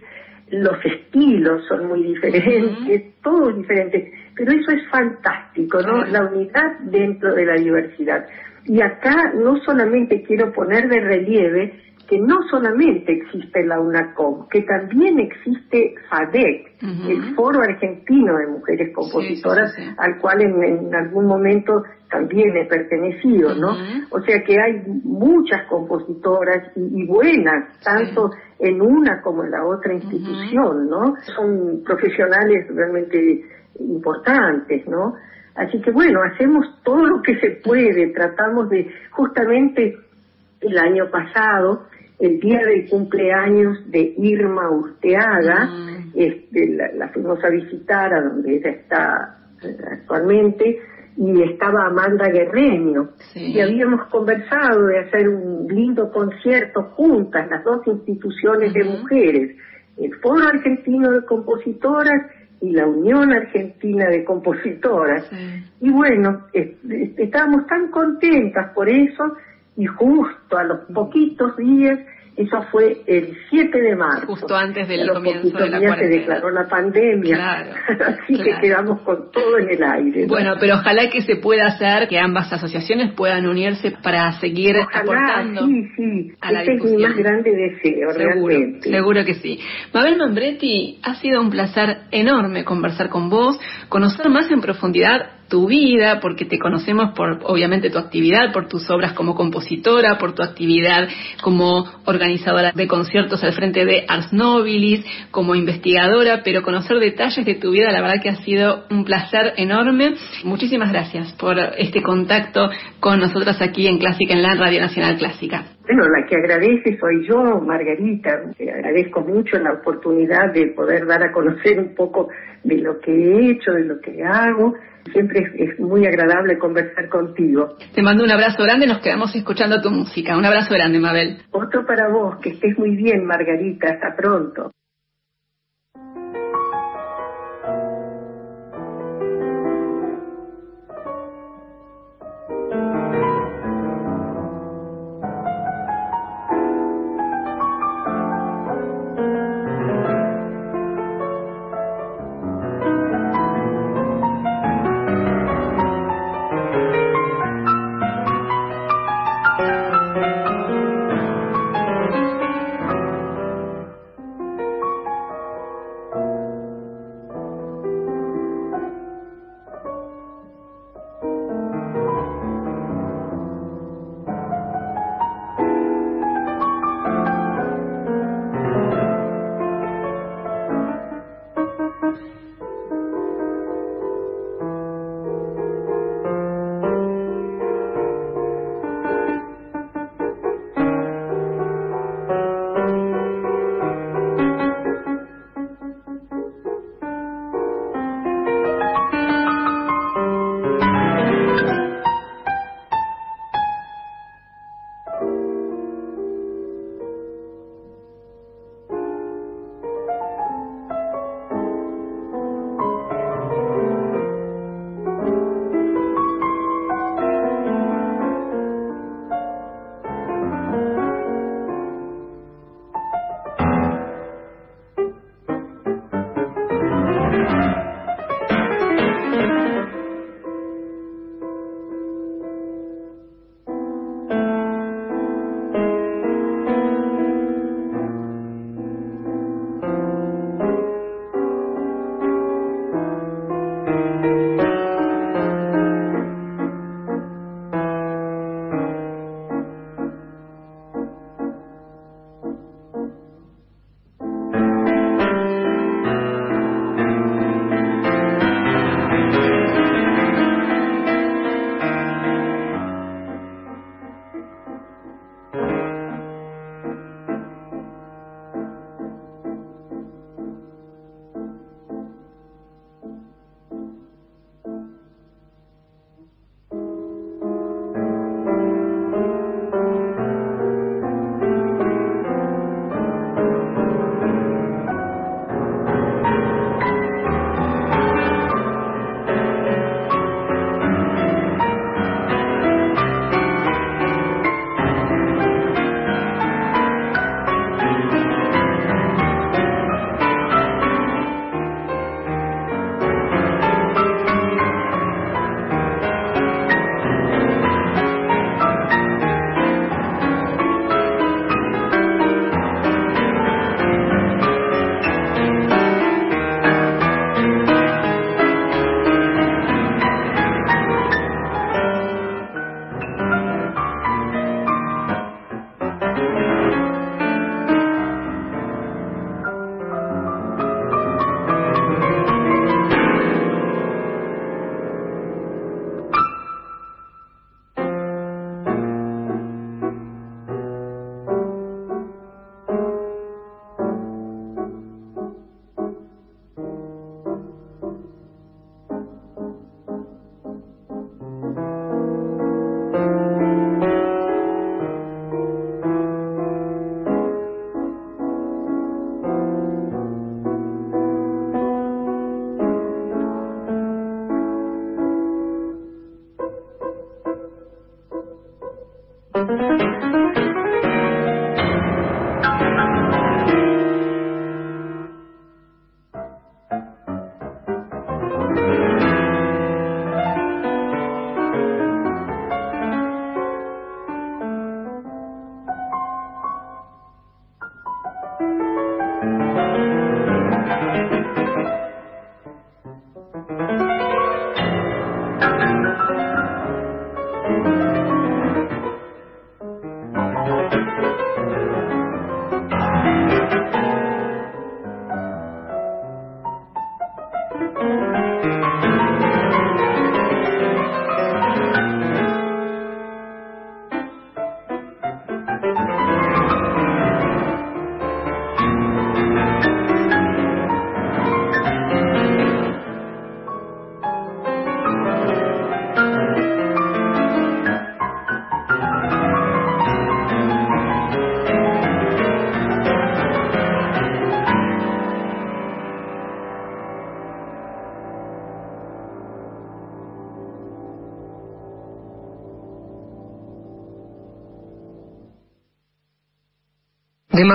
[SPEAKER 3] los estilos son muy diferentes, todo es diferente, pero eso es fantástico, ¿no? La unidad dentro de la diversidad. Y acá no solamente quiero poner de relieve que no solamente existe la UNACOM, que también existe FADEC, el Foro Argentino de Mujeres Compositoras, al cual en, algún momento también he pertenecido, ¿no? O sea que hay muchas compositoras y, buenas, tanto en una como en la otra institución, ¿no? Son profesionales realmente importantes, ¿no? Así que bueno, hacemos todo lo que se puede, tratamos de justamente el año pasado el día del cumpleaños de Irma Urteaga, mm. este, la, fuimos a visitar a donde ella está eh, actualmente, y estaba Amanda Guerreño, y habíamos conversado de hacer un lindo concierto juntas, las dos instituciones de mujeres, el Foro Argentino de Compositoras y la Unión Argentina de Compositoras. Y bueno, estábamos tan contentas por eso, y justo a los poquitos días Eso fue el 7 de marzo.
[SPEAKER 1] Justo antes del comienzo de la cuarentena.
[SPEAKER 3] se declaró la pandemia.
[SPEAKER 1] Claro,
[SPEAKER 3] Así que quedamos con todo en el aire.
[SPEAKER 1] Bueno, pero ojalá que se pueda hacer, que ambas asociaciones puedan unirse para seguir aportando
[SPEAKER 3] sí, sí.
[SPEAKER 1] a la
[SPEAKER 3] Ese es mi más grande deseo,
[SPEAKER 1] seguro,
[SPEAKER 3] realmente.
[SPEAKER 1] Seguro que sí. Mabel Mambretti, ha sido un placer enorme conversar con vos, conocer más en profundidad tu vida, porque te conocemos por, obviamente, tu actividad, por tus obras como compositora, por tu actividad como organizadora de conciertos al frente de Ars Nobilis, como investigadora, pero conocer detalles de tu vida, la verdad que ha sido un placer enorme. Muchísimas gracias por este contacto con nosotros aquí en Clásica en la Radio Nacional Clásica.
[SPEAKER 3] Bueno, la que agradece soy yo, Margarita. Te agradezco mucho la oportunidad de poder dar a conocer un poco de lo que he hecho, de lo que hago Siempre es, muy agradable conversar contigo.
[SPEAKER 1] Te mando un abrazo grande, nos quedamos escuchando tu música. Un abrazo grande, Mabel.
[SPEAKER 3] Otro para vos, que estés muy bien, Margarita. Hasta pronto.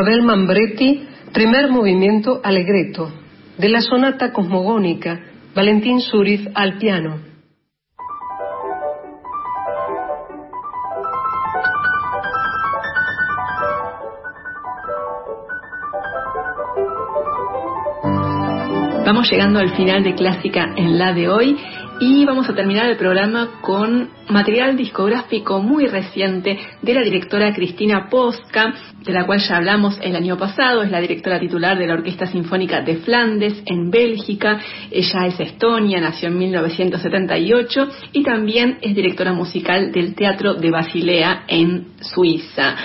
[SPEAKER 2] Mabel Mambretti, primer movimiento Allegretto. De la sonata cosmogónica, Valentín Suriz al piano.
[SPEAKER 1] Vamos llegando al final de Clásica en la de hoy y vamos a terminar el programa con material discográfico muy reciente de la directora Cristina Posca, de la cual ya hablamos el año pasado, es la directora titular de la Orquesta Sinfónica de Flandes en Bélgica, ella es estonia, nació en 1978 y también es directora musical del Teatro de Basilea en Suiza.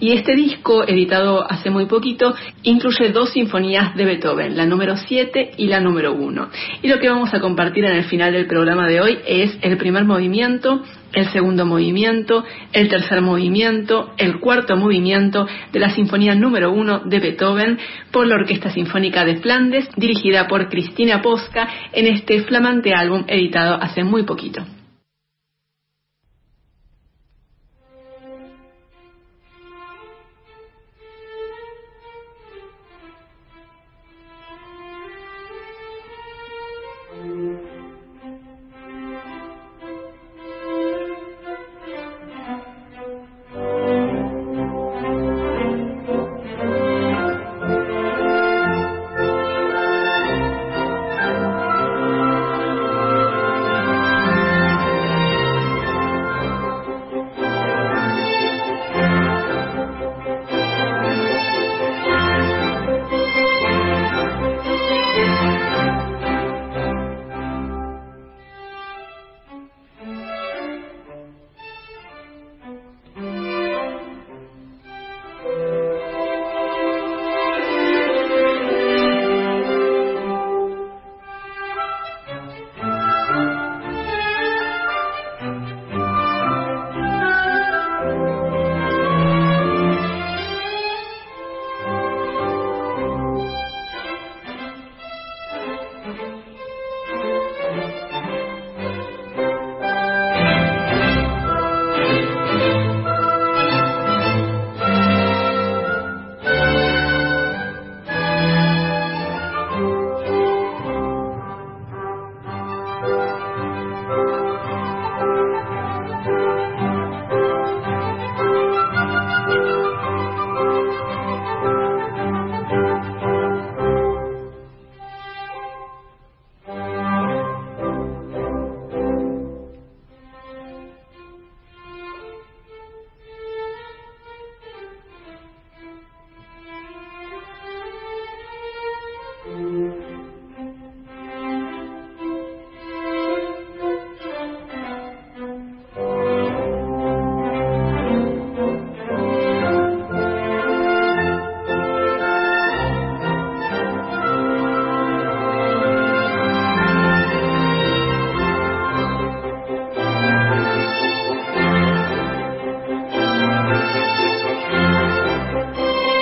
[SPEAKER 1] Y este disco, editado hace muy poquito, incluye dos sinfonías de Beethoven, la número 7 y la número 1. Y lo que vamos a compartir en el final del programa de hoy es el primer movimiento, el segundo movimiento, el tercer movimiento, el cuarto movimiento de la Sinfonía número 1 de Beethoven por la Orquesta Sinfónica de Flandes, dirigida por Cristina Posca en este flamante álbum editado hace muy poquito.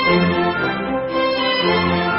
[SPEAKER 1] Thank you.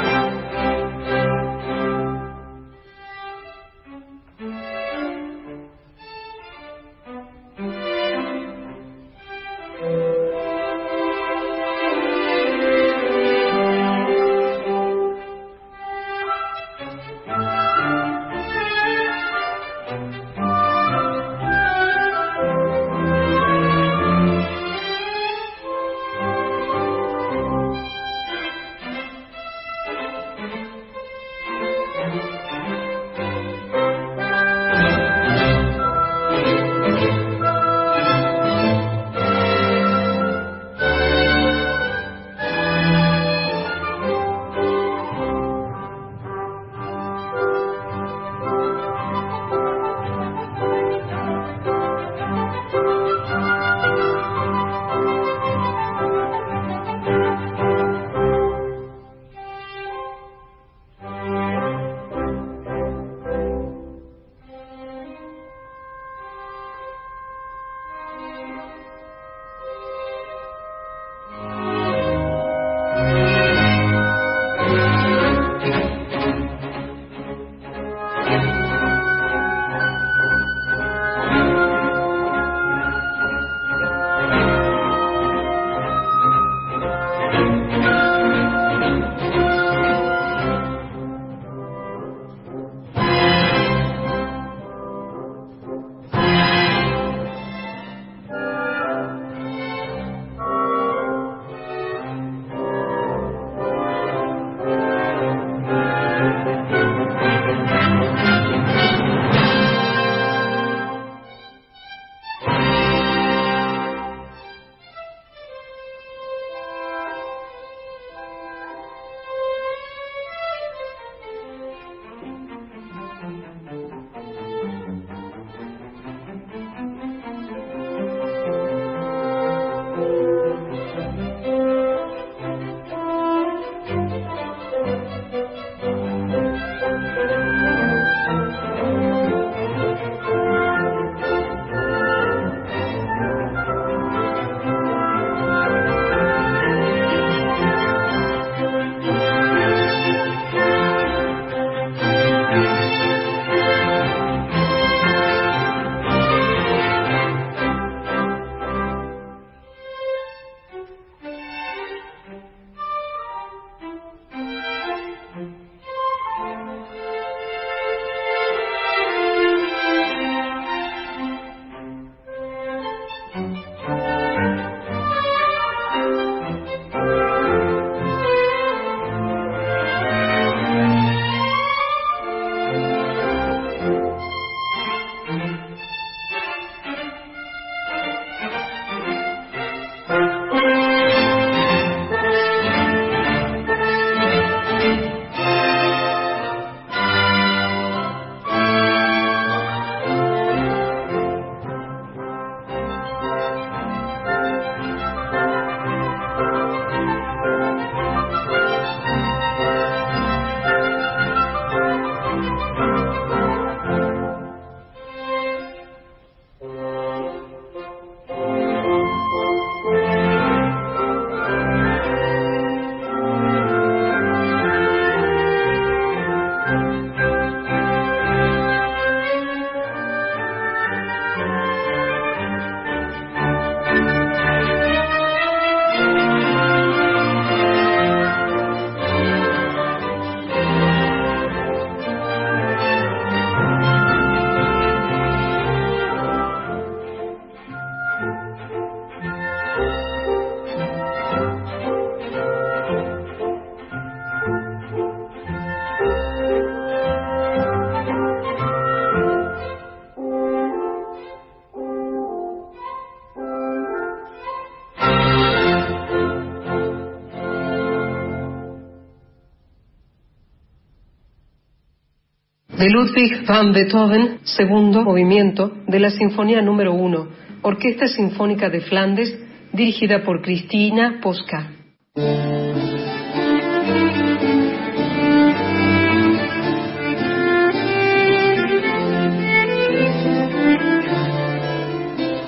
[SPEAKER 2] De Ludwig van Beethoven, segundo movimiento de la Sinfonía número 1, Orquesta Sinfónica de Flandes, dirigida por Cristina Posca.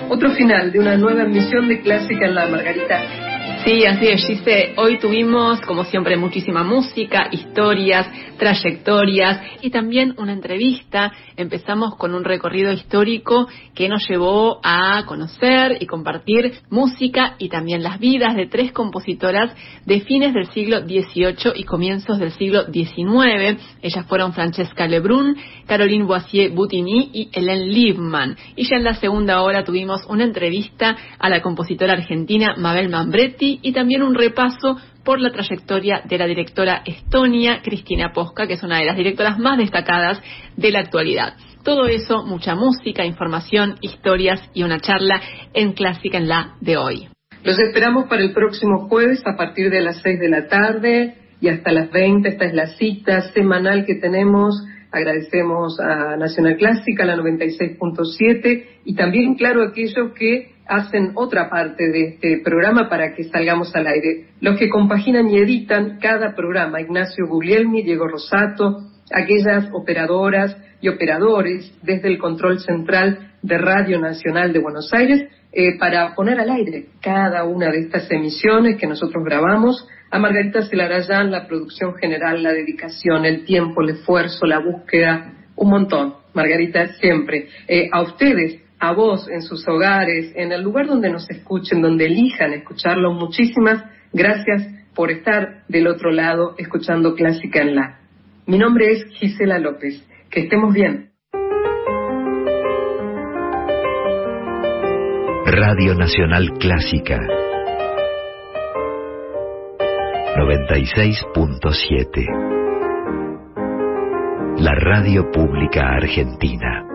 [SPEAKER 2] Otro final de una nueva emisión de Clásica en la Margarita
[SPEAKER 1] Sí, así es, Gise. Hoy tuvimos, como siempre, muchísima música, historias, trayectorias y también una entrevista. Empezamos con un recorrido histórico que nos llevó a conocer y compartir música y también las vidas de tres compositoras de fines del siglo XVIII y comienzos del siglo XIX. Ellas fueron Francesca Lebrun, Caroline Boissier Boutigny y Hélène Liebman. Y ya en la segunda hora tuvimos una entrevista a la compositora argentina Mabel Mambretti y también un repaso por la trayectoria de la directora estonia Cristina Posca, que es una de las directoras más destacadas de la actualidad. Todo eso, mucha música, información, historias y una charla en Clásica en la de hoy.
[SPEAKER 2] Los esperamos para el próximo jueves a partir de las 6 de la tarde y hasta las 20. Esta es la cita semanal que tenemos. Agradecemos a Nacional Clásica, la 96.7 y también, claro, aquellos que hacen otra parte de este programa para que salgamos al aire. Los que compaginan y editan cada programa, Ignacio Guglielmi, Diego Rosato, aquellas operadoras y operadores desde el control central de Radio Nacional de Buenos Aires, eh, para poner al aire cada una de estas emisiones que nosotros grabamos. A Margarita Celarayán, la producción general, la dedicación, el tiempo, el esfuerzo, la búsqueda, un montón. Margarita, siempre. Eh, a ustedes, a vos en sus hogares, en el lugar donde nos escuchen, donde elijan escucharlo. Muchísimas gracias por estar del otro lado escuchando Clásica en la. Mi nombre es Gisela López. Que estemos bien.
[SPEAKER 4] Radio Nacional Clásica 96.7 La radio pública argentina